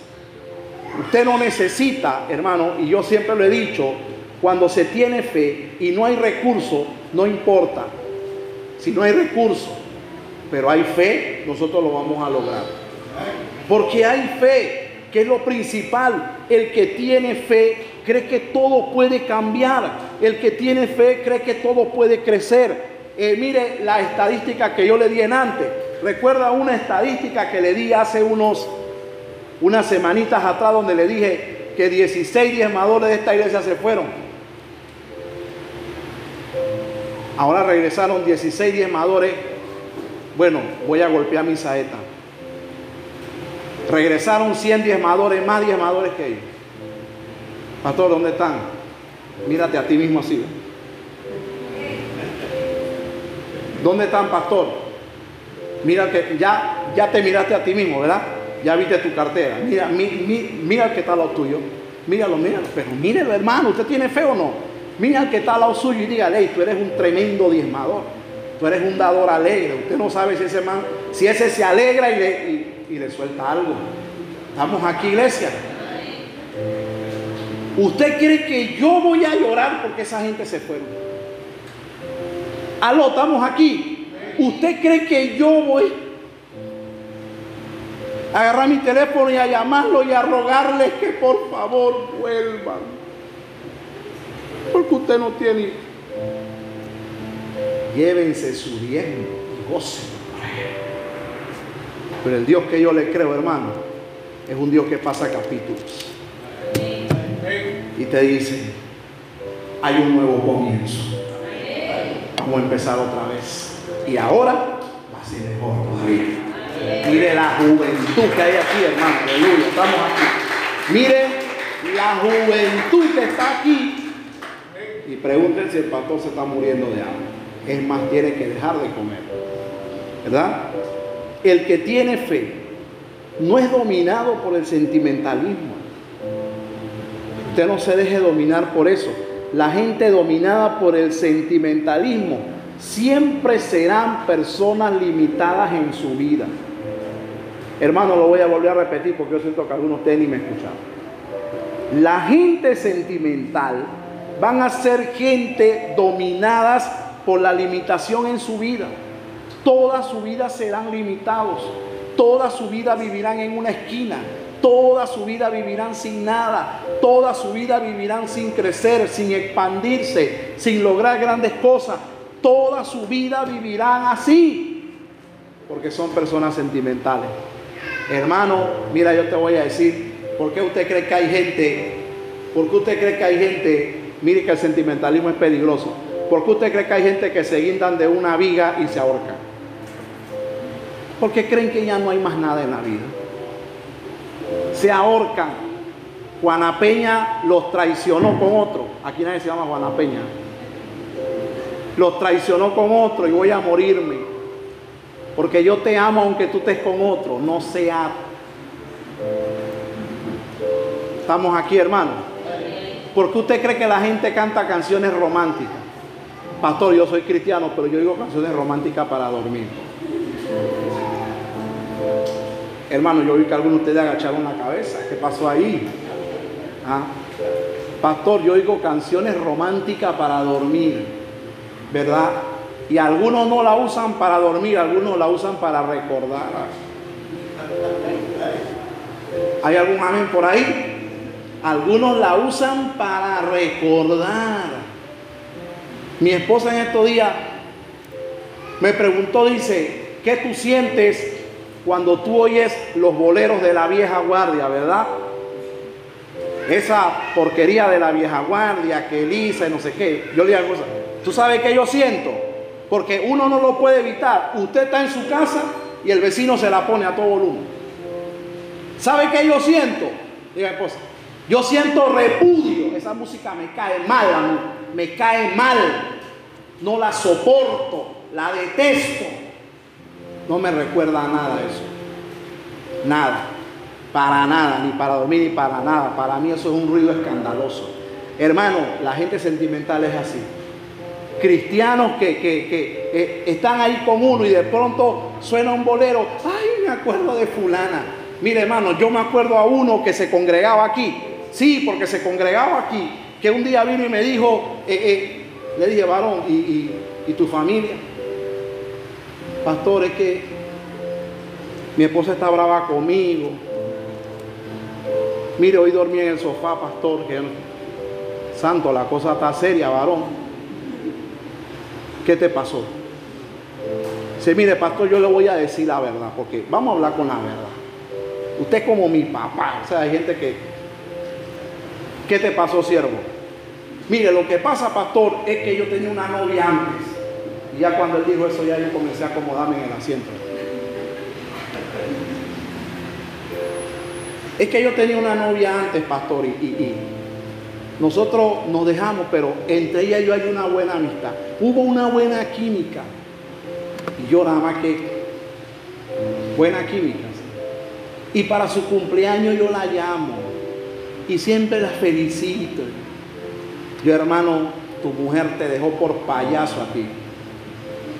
Usted no necesita, hermano, y yo siempre lo he dicho, cuando se tiene fe y no hay recurso, no importa. Si no hay recurso, pero hay fe, nosotros lo vamos a lograr. Porque hay fe, que es lo principal. El que tiene fe cree que todo puede cambiar. El que tiene fe cree que todo puede crecer. Eh, mire la estadística que yo le di en antes. Recuerda una estadística que le di hace unos unas semanitas atrás donde le dije que 16 diezmadores de esta iglesia se fueron. Ahora regresaron 16 diezmadores. Bueno, voy a golpear mi saeta. Regresaron 100 diezmadores, más diezmadores que ellos. Pastor, ¿dónde están? Mírate a ti mismo así. ¿Dónde están, pastor? Mira que ya, ya te miraste a ti mismo, ¿verdad? Ya viste tu cartera. Mira, mira que está lo tuyo. Míralo, míralo. Pero mírelo, hermano. ¿Usted tiene fe o no? Mira que está al lado suyo y dígale, tú eres un tremendo diezmador. Tú eres un dador alegre. Usted no sabe si ese man, si ese se alegra y le, y le suelta algo. Estamos aquí, iglesia. ¿Usted cree que yo voy a llorar porque esa gente se fueron? Aló, estamos aquí. ¿Usted cree que yo voy a agarrar mi teléfono y a llamarlo y a rogarles que por favor vuelvan? Porque usted no tiene. Llévense su diezmo y gocen. Pero el Dios que yo le creo, hermano, es un Dios que pasa capítulos y te dice, hay un nuevo comienzo. Vamos a empezar otra vez. Y ahora va a ser mejor. Mire la juventud que hay aquí, hermano. Aleluya. Estamos aquí. Mire la juventud que está aquí. Y pregúntense si el pastor se está muriendo de hambre. Es más, tiene que dejar de comer. ¿Verdad? El que tiene fe no es dominado por el sentimentalismo. Usted no se deje dominar por eso. La gente dominada por el sentimentalismo siempre serán personas limitadas en su vida. Hermano, lo voy a volver a repetir porque yo siento que algunos de ustedes ni me escucharon. La gente sentimental van a ser gente dominadas por la limitación en su vida. Toda su vida serán limitados. Toda su vida vivirán en una esquina. Toda su vida vivirán sin nada. Toda su vida vivirán sin crecer, sin expandirse, sin lograr grandes cosas. Toda su vida vivirán así. Porque son personas sentimentales. Hermano, mira, yo te voy a decir, ¿por qué usted cree que hay gente? ¿Por qué usted cree que hay gente? Mire que el sentimentalismo es peligroso. ¿Por qué usted cree que hay gente que se guindan de una viga y se ahorcan? Porque creen que ya no hay más nada en la vida se ahorcan. Juana Peña los traicionó con otro. Aquí nadie se llama Juana Peña. Los traicionó con otro y voy a morirme. Porque yo te amo aunque tú estés con otro. No sea. Estamos aquí, hermano. Porque usted cree que la gente canta canciones románticas? Pastor, yo soy cristiano, pero yo digo canciones románticas para dormir. Hermano, yo vi que algunos de ustedes agacharon la cabeza. ¿Qué pasó ahí? ¿Ah? Pastor, yo oigo canciones románticas para dormir, ¿verdad? Y algunos no la usan para dormir, algunos la usan para recordar. ¿Hay algún amén por ahí? Algunos la usan para recordar. Mi esposa en estos días me preguntó, dice, ¿qué tú sientes cuando tú oyes los boleros de la vieja guardia, ¿verdad? Esa porquería de la vieja guardia, que Elisa y no sé qué. Yo le digo ¿tú sabes qué yo siento? Porque uno no lo puede evitar. Usted está en su casa y el vecino se la pone a todo volumen. ¿Sabe qué yo siento? Diga esposa, yo siento repudio. Esa música me cae mal, me cae mal. No la soporto, la detesto. No me recuerda a nada eso. Nada. Para nada, ni para dormir, ni para nada. Para mí eso es un ruido escandaloso. Hermano, la gente sentimental es así. Cristianos que, que, eh, están ahí con uno y de pronto suena un bolero. Ay, me acuerdo de fulana. Mire, hermano, yo me acuerdo a uno que se congregaba aquí. Sí, porque se congregaba aquí. Que un día vino y me dijo, eh, eh, le dije, varón, ¿y, tu familia? Pastor, es que mi esposa está brava conmigo. Mire, hoy dormí en el sofá, pastor, santo, la cosa está seria, varón. ¿Qué te pasó? Dice, mire, pastor, yo le voy a decir la verdad, porque vamos a hablar con la verdad. Usted es como mi papá, o sea, hay gente que... ¿Qué te pasó, siervo? Mire, lo que pasa, pastor, es que yo tenía una novia antes. Y ya cuando él dijo eso, ya yo comencé a acomodarme en el asiento. Es que yo tenía una novia antes, pastor, y, nosotros nos dejamos, pero entre ella y yo hay una buena amistad. Hubo una buena química. Y yo nada más que buena química. Y para su cumpleaños yo la llamo. Y siempre la felicito. Yo, hermano, tu mujer te dejó por payaso a ti.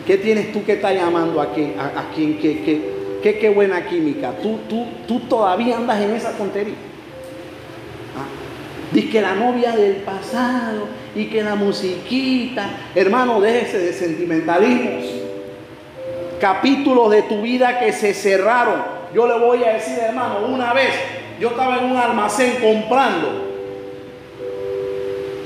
¿Qué tienes tú que está llamando? ¿A, a? ¿Qué, qué, qué, qué buena química? ¿Tú, tú, tú todavía andas en esa tontería. ¿Ah? Dice que la novia del pasado y que la musiquita. Hermano, déjese de sentimentalismos. Capítulos de tu vida que se cerraron. Yo le voy a decir, hermano, una vez yo estaba en un almacén comprando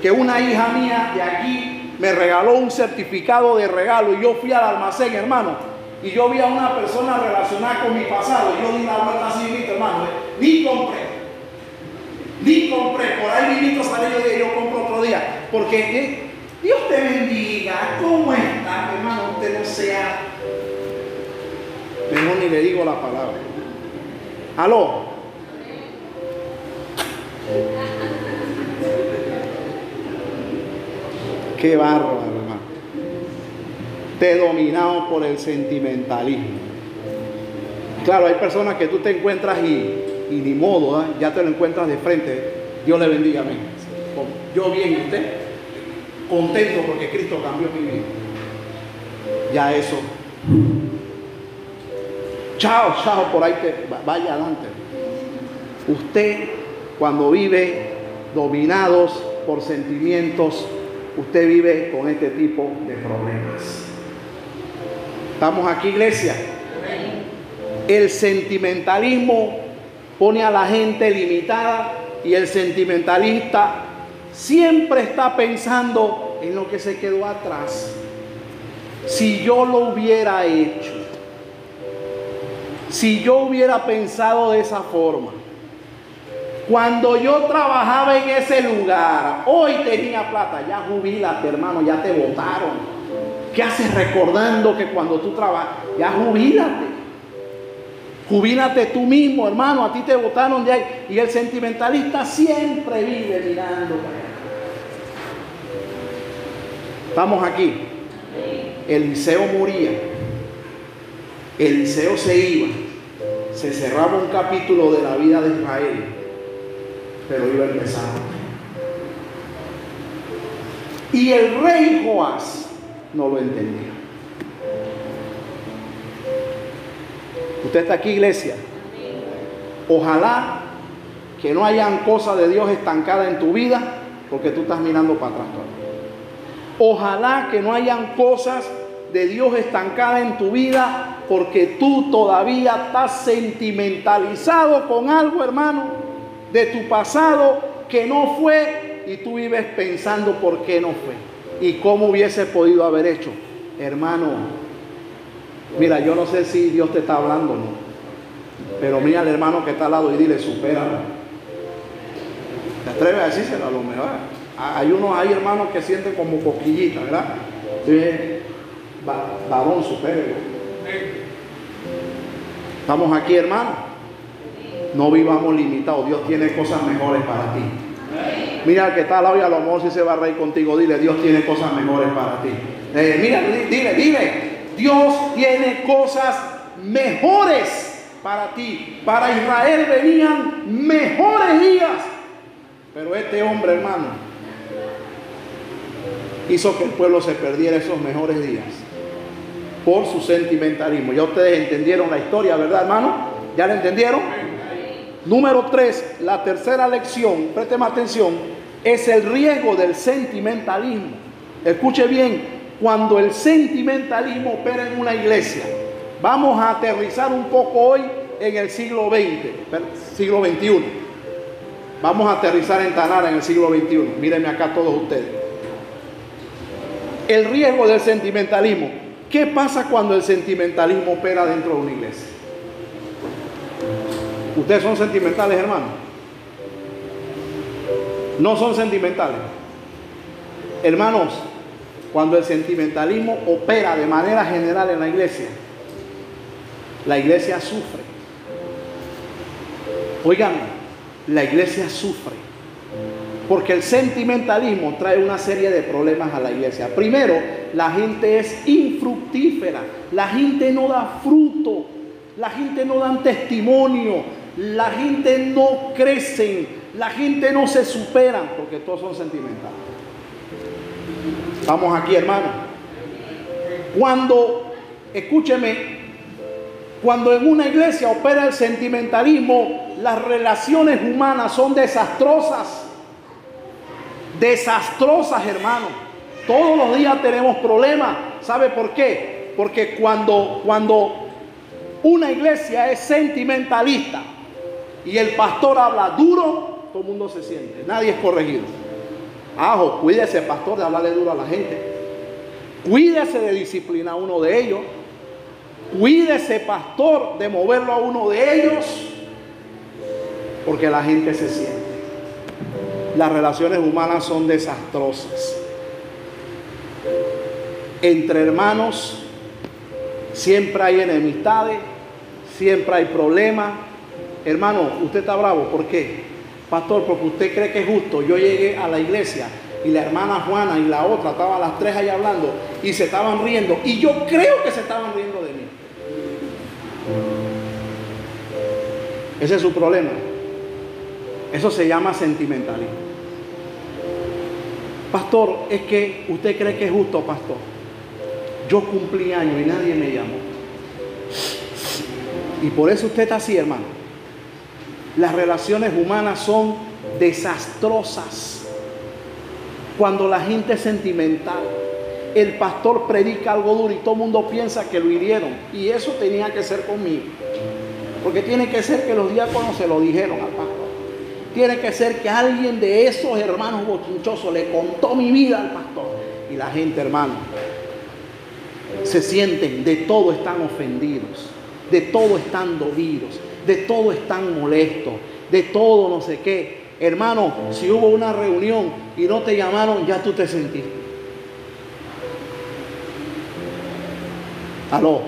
que una hija mía de aquí me regaló un certificado de regalo y yo fui al almacén, hermano, y yo vi a una persona relacionada con mi pasado. Y yo di la vuelta así, hermano, ¿eh? ni compré. Ni compré, por ahí vivito salí yo dije, yo compro otro día. Porque ¿eh? Dios te bendiga, ¿cómo está, hermano? Usted no sea. Mejor ni le digo la palabra. Aló. Qué bárbaro, hermano. Te he dominado por el sentimentalismo. Claro, hay personas que tú te encuentras y, y ni modo, ¿eh? ya te lo encuentras de frente. Dios le bendiga, amén. Yo bien, usted contento porque Cristo cambió mi vida. Ya eso. Chao, chao, por ahí que vaya adelante. Usted cuando vive dominados por sentimientos usted vive con este tipo de problemas. ¿Estamos aquí, iglesia? El sentimentalismo pone a la gente limitada y el sentimentalista siempre está pensando en lo que se quedó atrás. Si yo lo hubiera hecho, si yo hubiera pensado de esa forma, cuando yo trabajaba en ese lugar, hoy tenía plata, ya jubilate hermano, ya te votaron. ¿Qué haces recordando que cuando tú trabajas, ya jubilate? Jubílate tú mismo, hermano, a ti te votaron de ahí. Y el sentimentalista siempre vive mirando Estamos aquí. Eliseo moría. Eliseo se iba. Se cerraba un capítulo de la vida de Israel pero iba a empezar. Y el rey Joás no lo entendía. Usted está aquí, iglesia. Ojalá que no hayan cosas de Dios estancadas en tu vida porque tú estás mirando para atrás Ojalá que no hayan cosas de Dios estancadas en tu vida porque tú todavía estás sentimentalizado con algo, hermano de tu pasado que no fue y tú vives pensando por qué no fue y cómo hubiese podido haber hecho. Hermano, mira, yo no sé si Dios te está hablando, ¿no? Pero mira al hermano que está al lado y dile, supéralo. ¿Te atreves a decírselo a lo mejor? Hay unos, hay hermanos que sienten como coquillitas, ¿verdad? varón, supéralo. Estamos aquí, hermano. No vivamos limitados. Dios tiene cosas mejores para ti. Mira que está al lado y a lo mejor si se va a reír contigo, dile, Dios tiene cosas mejores para ti. Eh, mira, dile, dile, Dios tiene cosas mejores para ti. Para Israel venían mejores días. Pero este hombre, hermano, hizo que el pueblo se perdiera esos mejores días por su sentimentalismo. Ya ustedes entendieron la historia, ¿verdad, hermano? ¿Ya la entendieron? Número tres, la tercera lección, présteme atención, es el riesgo del sentimentalismo. Escuche bien, cuando el sentimentalismo opera en una iglesia, vamos a aterrizar un poco hoy en el siglo XX, siglo XXI. Vamos a aterrizar en Tanara en el siglo XXI. Mírenme acá todos ustedes. El riesgo del sentimentalismo. ¿Qué pasa cuando el sentimentalismo opera dentro de una iglesia? ¿Ustedes son sentimentales, hermano? No son sentimentales. Hermanos, cuando el sentimentalismo opera de manera general en la iglesia, la iglesia sufre. Oigan, la iglesia sufre. Porque el sentimentalismo trae una serie de problemas a la iglesia. Primero, la gente es infructífera. La gente no da fruto. La gente no da testimonio la gente no crece, la gente no se supera, porque todos son sentimentales. Estamos aquí, hermano. Cuando, escúcheme, cuando en una iglesia opera el sentimentalismo, las relaciones humanas son desastrosas. Desastrosas, hermano. Todos los días tenemos problemas. ¿Sabe por qué? Porque cuando, cuando una iglesia es sentimentalista y el pastor habla duro, todo el mundo se siente. Nadie es corregido. Ajo, cuídese, pastor, de hablarle duro a la gente. Cuídese de disciplinar a uno de ellos. Cuídese, pastor, de moverlo a uno de ellos. Porque la gente se siente. Las relaciones humanas son desastrosas. Entre hermanos siempre hay enemistades, siempre hay problemas. Hermano, usted está bravo. ¿Por qué? Pastor, porque usted cree que es justo. Yo llegué a la iglesia y la hermana Juana y la otra estaban las tres ahí hablando y se estaban riendo. Y yo creo que se estaban riendo de mí. Ese es su problema. Eso se llama sentimentalismo. Pastor, es que usted cree que es justo, pastor. Yo cumplí años y nadie me llamó. Y por eso usted está así, hermano. Las relaciones humanas son desastrosas. Cuando la gente es sentimental, el pastor predica algo duro y todo el mundo piensa que lo hirieron. Y eso tenía que ser conmigo. Porque tiene que ser que los diáconos se lo dijeron al pastor. Tiene que ser que alguien de esos hermanos bochinchosos le contó mi vida al pastor. Y la gente, hermano, se sienten, de todo están ofendidos, de todo están dolidos, de todo están molestos, de todo no sé qué. Hermano, si hubo una reunión y no te llamaron, ya tú te sentiste. Aló.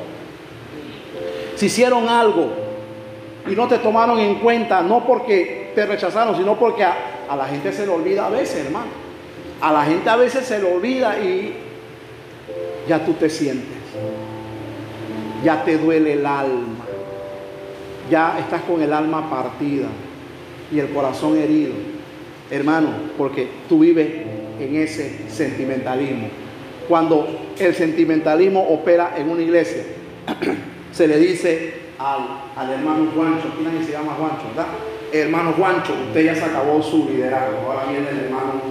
Si hicieron algo y no te tomaron en cuenta, no porque te rechazaron, sino porque a, a la gente se le olvida a veces, hermano. A la gente a veces se le olvida y ya tú te sientes. Ya te duele el alma. Ya estás con el alma partida y el corazón herido. Hermano, porque tú vives en ese sentimentalismo. Cuando el sentimentalismo opera en una iglesia, se le dice al, hermano Juancho, ¿quién se llama Juancho? ¿verdad? Hermano Juancho, usted ya se acabó su liderazgo, ahora viene el hermano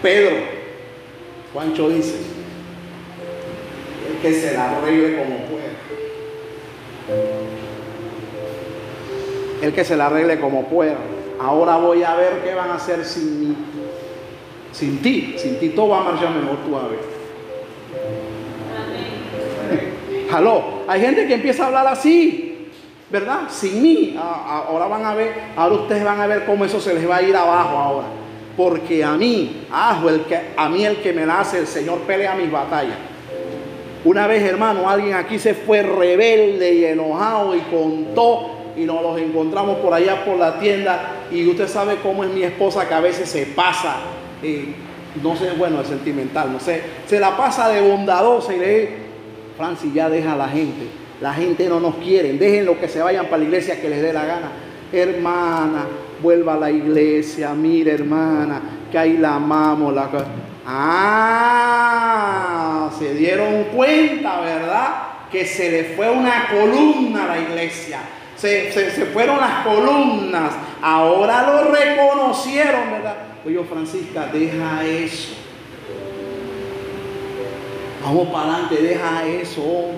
Pedro. Juancho dice, que se la arregle como pueda. El que se la arregle como pueda. Ahora voy a ver qué van a hacer sin mí. Sin ti, sin ti todo va a marchar mejor tú a ver. Aló, hay gente que empieza a hablar así, ¿verdad? Sin mí. Ahora van a ver, ahora ustedes van a ver cómo eso se les va a ir abajo ahora. Porque a mí, ajo, el que, a mí el que me nace, el Señor pelea mis batallas. Una vez, hermano, alguien aquí se fue rebelde y enojado y contó y nos los encontramos por allá por la tienda y usted sabe cómo es mi esposa que a veces se pasa, no sé, bueno, es sentimental, no sé, se la pasa de bondadosa y le dice, Francis, ya deja a la gente, la gente no nos quiere, déjenlo que se vayan para la iglesia que les dé la gana. Hermana, vuelva a la iglesia, mire hermana, que ahí la amamos. La... Ah, se dieron cuenta, ¿verdad? Que se le fue una columna a la iglesia. Se, fueron las columnas. Ahora lo reconocieron, ¿verdad? Oye, Francisca, deja eso. Vamos para adelante, deja eso,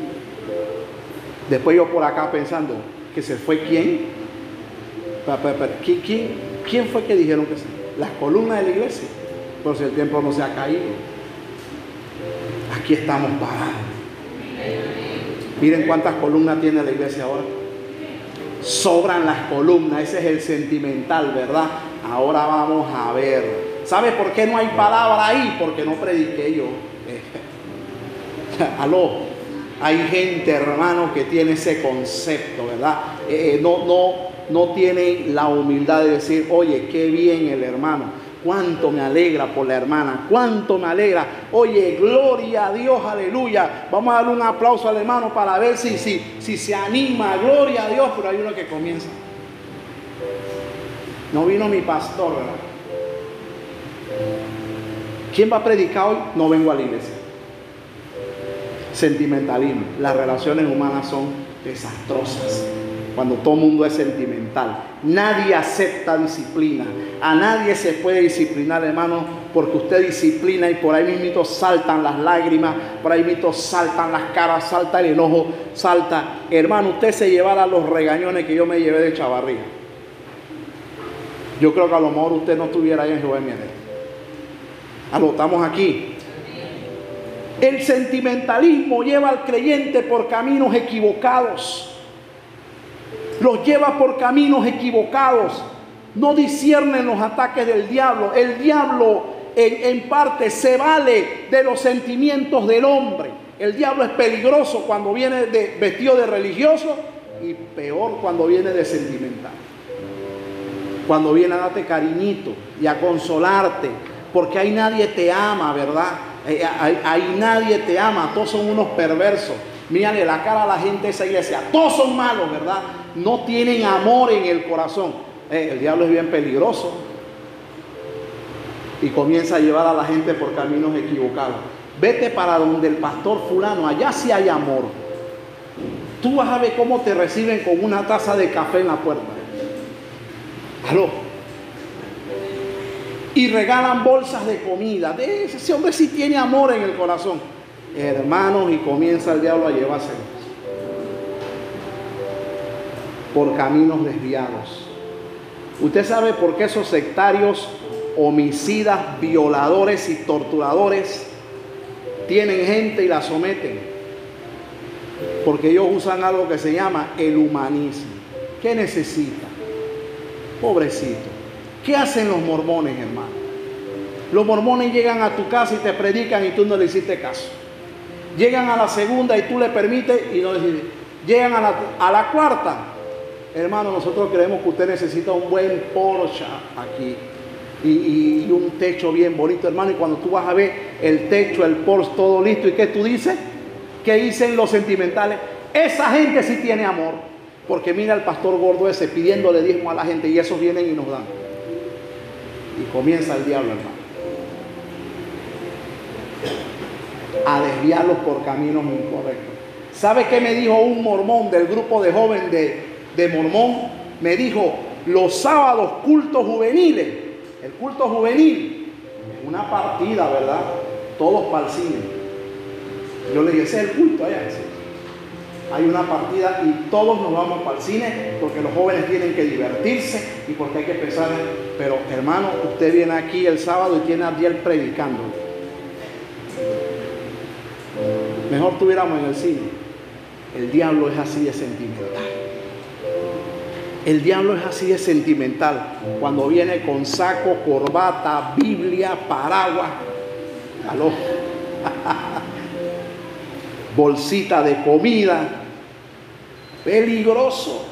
Después yo por acá pensando, que se fue quién? ¿Quién, quién fue que dijeron que se? Las columnas de la iglesia. Por si el tiempo no se ha caído. Aquí estamos parados. Miren cuántas columnas tiene la iglesia ahora. Sobran las columnas, ese es el sentimental, ¿verdad? Ahora vamos a ver. ¿Sabe por qué no hay palabra ahí? Porque no prediqué yo. Aló, hay gente, hermano, que tiene ese concepto, ¿verdad? Eh, eh, no, no, no tiene la humildad de decir, oye, qué bien el hermano. Cuánto me alegra por la hermana, cuánto me alegra. Oye, gloria a Dios, aleluya. Vamos a darle un aplauso al hermano para ver si, si, si se anima. Gloria a Dios, pero hay uno que comienza. No vino mi pastor, ¿verdad? ¿Quién va a predicar hoy? No vengo a la iglesia. Sentimentalismo. Las relaciones humanas son desastrosas cuando todo el mundo es sentimental. Nadie acepta disciplina. A nadie se puede disciplinar, hermano, porque usted disciplina y por ahí mismo saltan las lágrimas, por ahí mismo saltan las caras, salta el enojo, salta. Hermano, usted se llevará los regañones que yo me llevé de chavarría. Yo creo que a lo mejor usted no estuviera ahí en Jehová Aló, estamos aquí. El sentimentalismo lleva al creyente por caminos equivocados los lleva por caminos equivocados, no disciernen los ataques del diablo. El diablo en, parte se vale de los sentimientos del hombre. El diablo es peligroso cuando viene vestido de religioso y peor cuando viene de sentimental. Cuando viene a darte cariñito y a consolarte, porque ahí nadie te ama, ¿verdad? Eh, ahí nadie te ama, todos son unos perversos. Mírale la cara a la gente de esa iglesia. Todos son malos, ¿verdad? No tienen amor en el corazón. Eh, el diablo es bien peligroso. Y comienza a llevar a la gente por caminos equivocados. Vete para donde el pastor fulano, allá sí hay amor. Tú vas a ver cómo te reciben con una taza de café en la puerta. Aló. Y regalan bolsas de comida. De ese hombre sí tiene amor en el corazón hermanos, y comienza el diablo a llevarse por caminos desviados. Usted sabe por qué esos sectarios, homicidas, violadores y torturadores tienen gente y la someten. Porque ellos usan algo que se llama el humanismo. ¿Qué necesita? Pobrecito. ¿Qué hacen los mormones, hermano? Los mormones llegan a tu casa y te predican y tú no le hiciste caso. Llegan a la segunda y tú le permites y no decides. Llegan a la, a la cuarta. Hermano, nosotros creemos que usted necesita un buen Porsche aquí. Y, un techo bien bonito, hermano. Y cuando tú vas a ver el techo, el Porsche, todo listo, ¿y qué tú dices? ¿Qué dicen los sentimentales? Esa gente sí tiene amor. Porque mira al pastor gordo ese pidiéndole diezmo a la gente y esos vienen y nos dan. Y comienza el diablo, hermano. a desviarlos por caminos incorrectos. ¿Sabe qué me dijo un mormón del grupo de jóvenes de, de mormón? Me dijo, los sábados cultos juveniles, el culto juvenil, una partida, ¿verdad? Todos para el cine. Yo le dije, ese es el culto allá. Hay una partida y todos nos vamos para el cine porque los jóvenes tienen que divertirse y porque hay que pensar. Pero hermano, usted viene aquí el sábado y tiene a Diel predicando. Mejor tuviéramos en el cine. El diablo es así de sentimental. El diablo es así de sentimental. Cuando viene con saco, corbata, Biblia, paraguas, aló, bolsita de comida. Peligroso.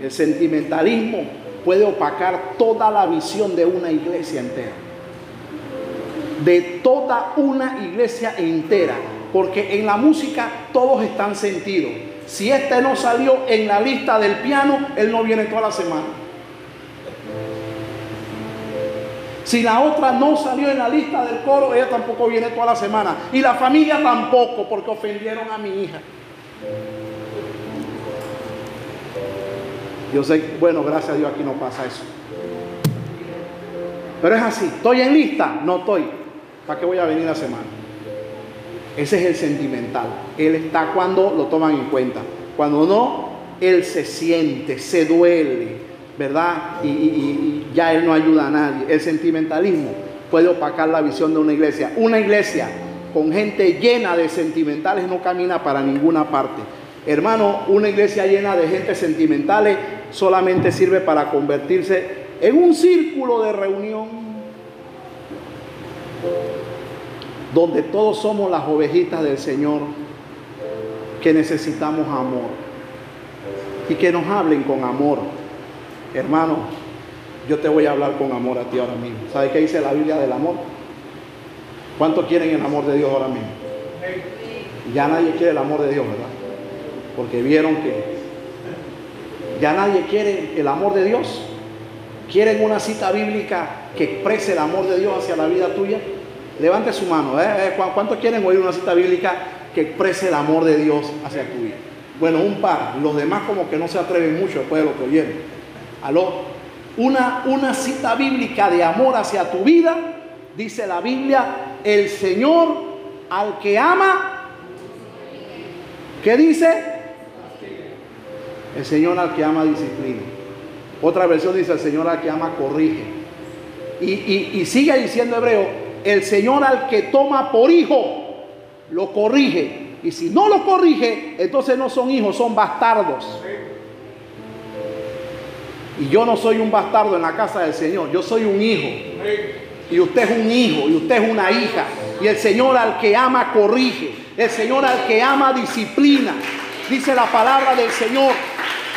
El sentimentalismo puede opacar toda la visión de una iglesia entera de toda una iglesia entera, porque en la música todos están sentidos. Si este no salió en la lista del piano, él no viene toda la semana. Si la otra no salió en la lista del coro, ella tampoco viene toda la semana. Y la familia tampoco, porque ofendieron a mi hija. Yo sé, bueno, gracias a Dios aquí no pasa eso. Pero es así, ¿estoy en lista? No estoy. ¿Para qué voy a venir la semana? Ese es el sentimental. Él está cuando lo toman en cuenta. Cuando no, él se siente, se duele, ¿verdad? Y, ya él no ayuda a nadie. El sentimentalismo puede opacar la visión de una iglesia. Una iglesia con gente llena de sentimentales no camina para ninguna parte. Hermano, una iglesia llena de gente sentimentales solamente sirve para convertirse en un círculo de reunión donde todos somos las ovejitas del Señor que necesitamos amor y que nos hablen con amor. Hermano, yo te voy a hablar con amor a ti ahora mismo. ¿Sabe qué dice la Biblia del amor? ¿Cuántos quieren el amor de Dios ahora mismo? Ya nadie quiere el amor de Dios, ¿verdad? Porque vieron que ya nadie quiere el amor de Dios. ¿Quieren una cita bíblica que exprese el amor de Dios hacia la vida tuya? Levante su mano. ¿eh? ¿eh? ¿Cuántos quieren oír una cita bíblica que exprese el amor de Dios hacia tu vida? Bueno, un par. Los demás como que no se atreven mucho después de lo que oyeron. Aló. Una, una cita bíblica de amor hacia tu vida. Dice la Biblia, el Señor al que ama. ¿Qué dice? El Señor al que ama disciplina. Otra versión dice, el Señor al que ama corrige. Y, y sigue diciendo Hebreo, el Señor al que toma por hijo, lo corrige. Y si no lo corrige, entonces no son hijos, son bastardos. Y yo no soy un bastardo en la casa del Señor, yo soy un hijo. Y usted es un hijo, y usted es una hija. Y el Señor al que ama corrige. El Señor al que ama disciplina. Dice la palabra del Señor.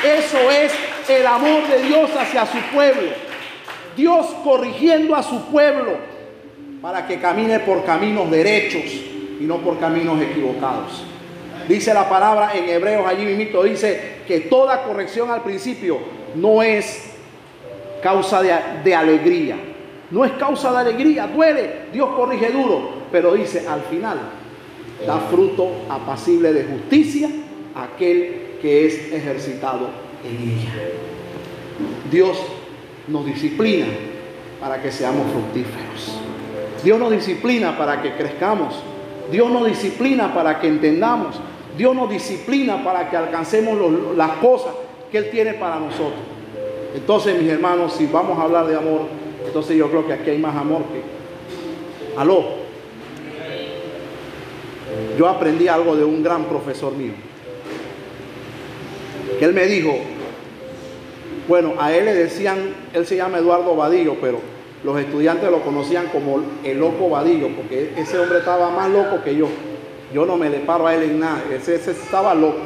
Eso es el amor de Dios hacia su pueblo. Dios corrigiendo a su pueblo para que camine por caminos derechos y no por caminos equivocados. Dice la palabra en Hebreos allí mismo, dice que toda corrección al principio no es causa de, de, alegría. No es causa de alegría, duele, Dios corrige duro, pero dice al final da fruto apacible de justicia aquel que es ejercitado en ella. Dios nos disciplina para que seamos fructíferos. Dios nos disciplina para que crezcamos. Dios nos disciplina para que entendamos. Dios nos disciplina para que alcancemos las cosas que Él tiene para nosotros. Entonces, mis hermanos, si vamos a hablar de amor, entonces yo creo que aquí hay más amor que... Aló. Yo aprendí algo de un gran profesor mío. Que él me dijo, bueno, a él le decían, él se llama Eduardo Vadillo, pero los estudiantes lo conocían como el loco Vadillo, porque ese hombre estaba más loco que yo. Yo no me le paro a él en nada, ese, estaba loco.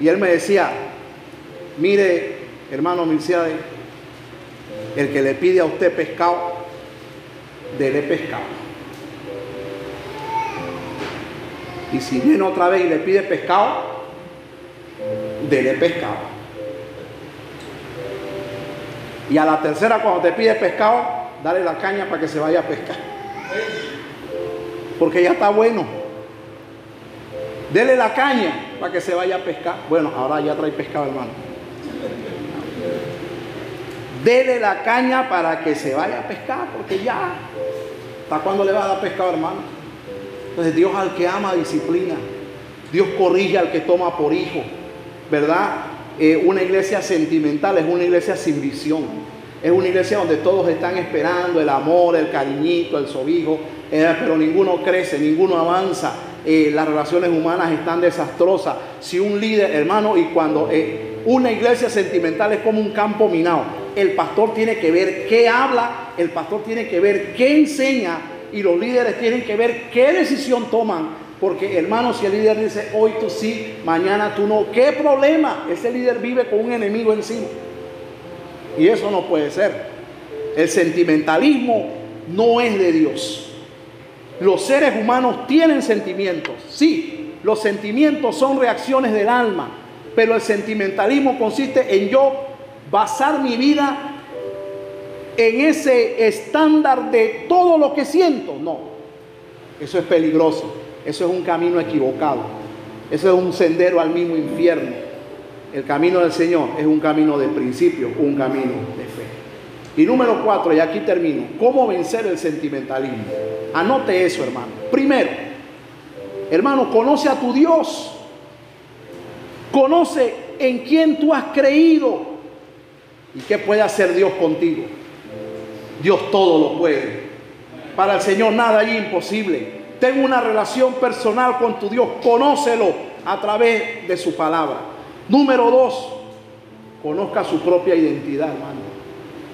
Y él me decía, mire, hermano Milciade, el que le pide a usted pescado, dele pescado. Y si viene otra vez y le pide pescado, dele pescado. Y a la tercera, cuando te pide pescado, dale la caña para que se vaya a pescar. Porque ya está bueno. Dele la caña para que se vaya a pescar. Bueno, ahora ya trae pescado, hermano. Dele la caña para que se vaya a pescar, porque ya. ¿Hasta cuándo le va a dar pescado, hermano? Entonces Dios al que ama disciplina. Dios corrige al que toma por hijo. ¿Verdad? Eh, una iglesia sentimental, es una iglesia sin visión. Es una iglesia donde todos están esperando el amor, el cariñito, el sobijo, eh, pero ninguno crece, ninguno avanza. Eh, las relaciones humanas están desastrosas. Si un líder, hermano, y cuando una iglesia sentimental es como un campo minado, el pastor tiene que ver qué habla, el pastor tiene que ver qué enseña y los líderes tienen que ver qué decisión toman porque hermano, si el líder dice, hoy tú sí, mañana tú no, ¿qué problema? Ese líder vive con un enemigo encima. Y eso no puede ser. El sentimentalismo no es de Dios. Los seres humanos tienen sentimientos. Sí, los sentimientos son reacciones del alma. Pero el sentimentalismo consiste en yo basar mi vida en ese estándar de todo lo que siento. No, eso es peligroso. Eso es un camino equivocado. Eso es un sendero al mismo infierno. El camino del Señor es un camino de principio, un camino de fe. Y número cuatro, y aquí termino, ¿cómo vencer el sentimentalismo? Anote eso, hermano. Primero, hermano, conoce a tu Dios. Conoce en quién tú has creído y qué puede hacer Dios contigo. Dios todo lo puede. Para el Señor nada hay imposible. Ten una relación personal con tu Dios. Conócelo a través de su palabra. Número dos, conozca su propia identidad, hermano.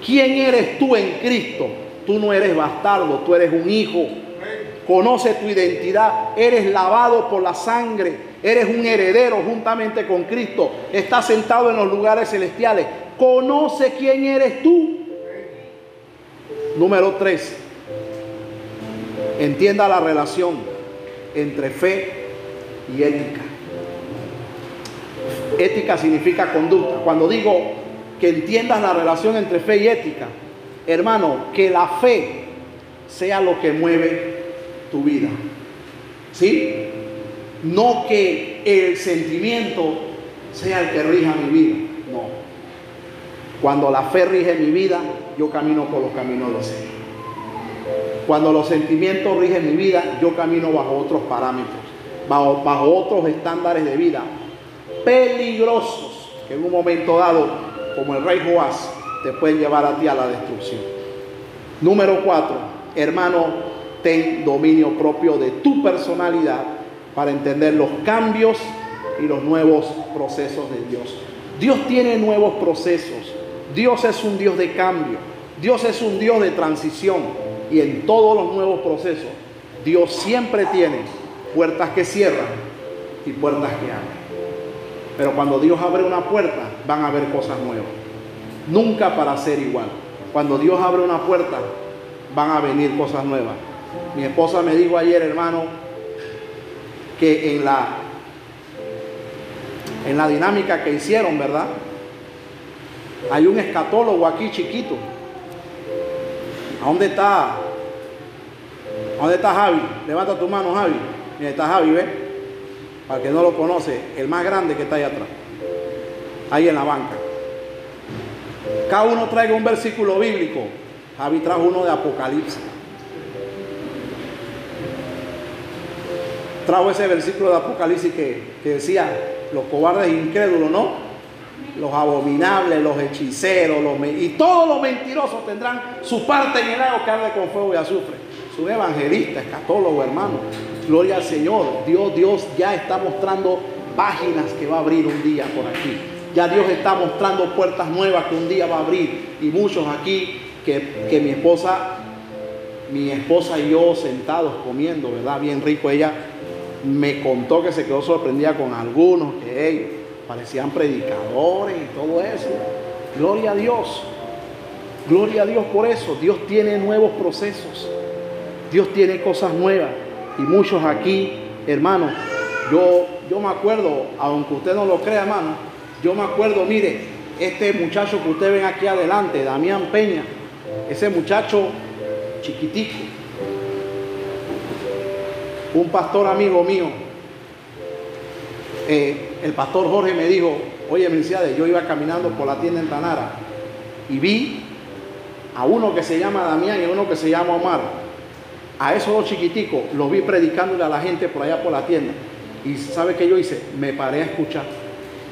¿Quién eres tú en Cristo? Tú no eres bastardo, tú eres un hijo. Conoce tu identidad. Eres lavado por la sangre. Eres un heredero juntamente con Cristo. Estás sentado en los lugares celestiales. Conoce quién eres tú. Número tres, entienda la relación entre fe y ética. Ética significa conducta. Cuando digo que entiendas la relación entre fe y ética, hermano, que la fe sea lo que mueve tu vida. ¿Sí? No que el sentimiento sea el que rija mi vida. No. Cuando la fe rige mi vida, yo camino por los caminos de Señor. Cuando los sentimientos rigen mi vida, yo camino bajo otros parámetros, bajo, otros estándares de vida peligrosos que en un momento dado, como el rey Joás, te pueden llevar a ti a la destrucción. Número cuatro, hermano, ten dominio propio de tu personalidad para entender los cambios y los nuevos procesos de Dios. Dios tiene nuevos procesos. Dios es un Dios de cambio. Dios es un Dios de transición y en todos los nuevos procesos, Dios siempre tiene puertas que cierran y puertas que abren. Pero cuando Dios abre una puerta, van a haber cosas nuevas. Nunca para ser igual. Cuando Dios abre una puerta, van a venir cosas nuevas. Mi esposa me dijo ayer, hermano, que en la en la dinámica que hicieron, ¿verdad? Hay un escatólogo aquí chiquito ¿A dónde está? ¿A dónde está Javi? Levanta tu mano, Javi. Mira, está Javi, ¿ves? Para que no lo conoce, el más grande que está ahí atrás. Ahí en la banca. Cada uno traiga un versículo bíblico. Javi trajo uno de Apocalipsis. Trajo ese versículo de Apocalipsis que, que decía, los cobardes incrédulos, ¿no? Los abominables, los hechiceros, y todos los mentirosos tendrán su parte en el lago que arde con fuego y azufre. Es un evangelista, escatólogo, hermano. Gloria al Señor. Dios, Dios ya está mostrando páginas que va a abrir un día por aquí. Ya Dios está mostrando puertas nuevas que un día va a abrir. Y muchos aquí que, que mi esposa, mi esposa y yo sentados comiendo, ¿verdad? Bien rico. Ella me contó que se quedó sorprendida con algunos que ellos parecían predicadores y todo eso. Gloria a Dios. Gloria a Dios por eso. Dios tiene nuevos procesos. Dios tiene cosas nuevas. Y muchos aquí, hermanos, yo, yo me acuerdo, aunque usted no lo crea, hermano, yo me acuerdo, mire, este muchacho que usted ven aquí adelante, Damián Peña, ese muchacho chiquitico, un pastor amigo mío, eh, el pastor Jorge me dijo, oye, Melciades, yo iba caminando por la tienda en Tanara y vi a uno que se llama Damián y a uno que se llama Omar. A esos dos chiquiticos los vi predicándole a la gente por allá por la tienda. Y ¿sabe qué yo hice? Me paré a escuchar.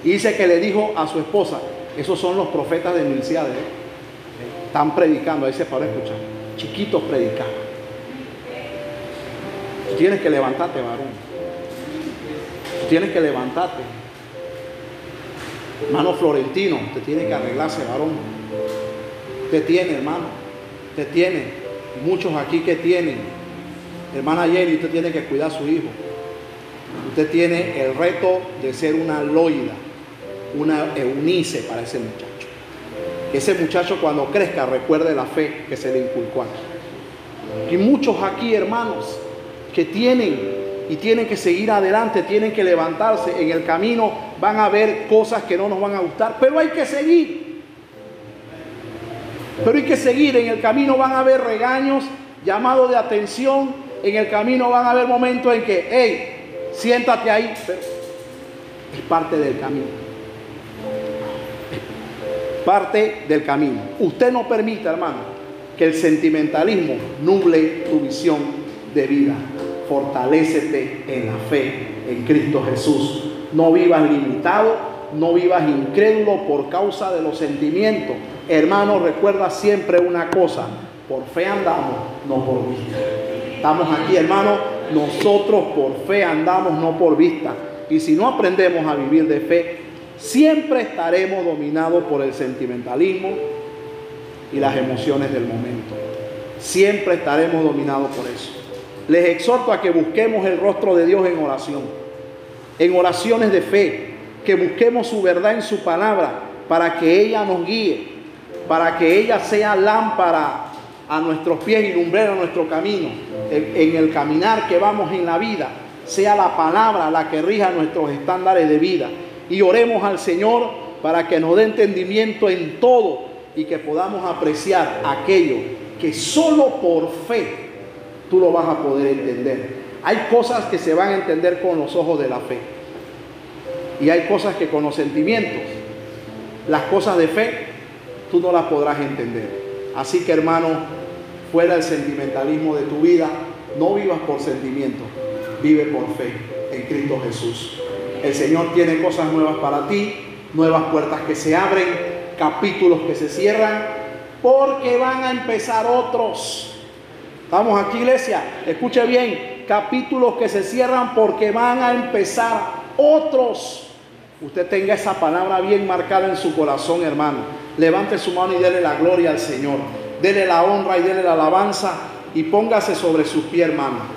Y dice que le dijo a su esposa, esos son los profetas de Milciades. ¿eh? Están predicando, ahí se paró a escuchar. Chiquitos predicaban. Tienes que levantarte, varón. Tienes que levantarte. Hermano Florentino, te tiene que arreglarse, varón. Te tiene, hermano. Te tiene. Muchos aquí que tienen. Hermana Jenny, usted tiene que cuidar a su hijo. Usted tiene el reto de ser una loida, una eunice para ese muchacho. Que ese muchacho cuando crezca recuerde la fe que se le inculcó aquí. Y muchos aquí, hermanos, que tienen y tienen que seguir adelante, tienen que levantarse. En el camino van a ver cosas que no nos van a gustar, pero hay que seguir. Pero hay que seguir. En el camino van a haber regaños, llamados de atención. En el camino van a haber momentos en que, hey, siéntate ahí. es parte del camino. parte del camino. Usted no permita, hermano, que el sentimentalismo nuble tu visión de vida fortalécete en la fe en Cristo Jesús. No vivas limitado, no vivas incrédulo por causa de los sentimientos. Hermano, recuerda siempre una cosa, por fe andamos, no por vista. Estamos aquí, hermano, nosotros por fe andamos, no por vista. Y si no aprendemos a vivir de fe, siempre estaremos dominados por el sentimentalismo y las emociones del momento. Siempre estaremos dominados por eso les exhorto a que busquemos el rostro de Dios en oración, en oraciones de fe, que busquemos su verdad en su palabra para que ella nos guíe, para que ella sea lámpara a nuestros pies y lumbrera a nuestro camino, en, el caminar que vamos en la vida, sea la palabra la que rija nuestros estándares de vida. Y oremos al Señor para que nos dé entendimiento en todo y que podamos apreciar aquello que solo por fe tú lo vas a poder entender. Hay cosas que se van a entender con los ojos de la fe. Y hay cosas que con los sentimientos, las cosas de fe, tú no las podrás entender. Así que hermano, fuera el sentimentalismo de tu vida, no vivas por sentimientos, vive por fe en Cristo Jesús. El Señor tiene cosas nuevas para ti, nuevas puertas que se abren, capítulos que se cierran, porque van a empezar otros. Estamos aquí, iglesia. Escuche bien, capítulos que se cierran porque van a empezar otros. Usted tenga esa palabra bien marcada en su corazón, hermano. Levante su mano y dele la gloria al Señor. Dele la honra y dele la alabanza y póngase sobre sus pies, hermano.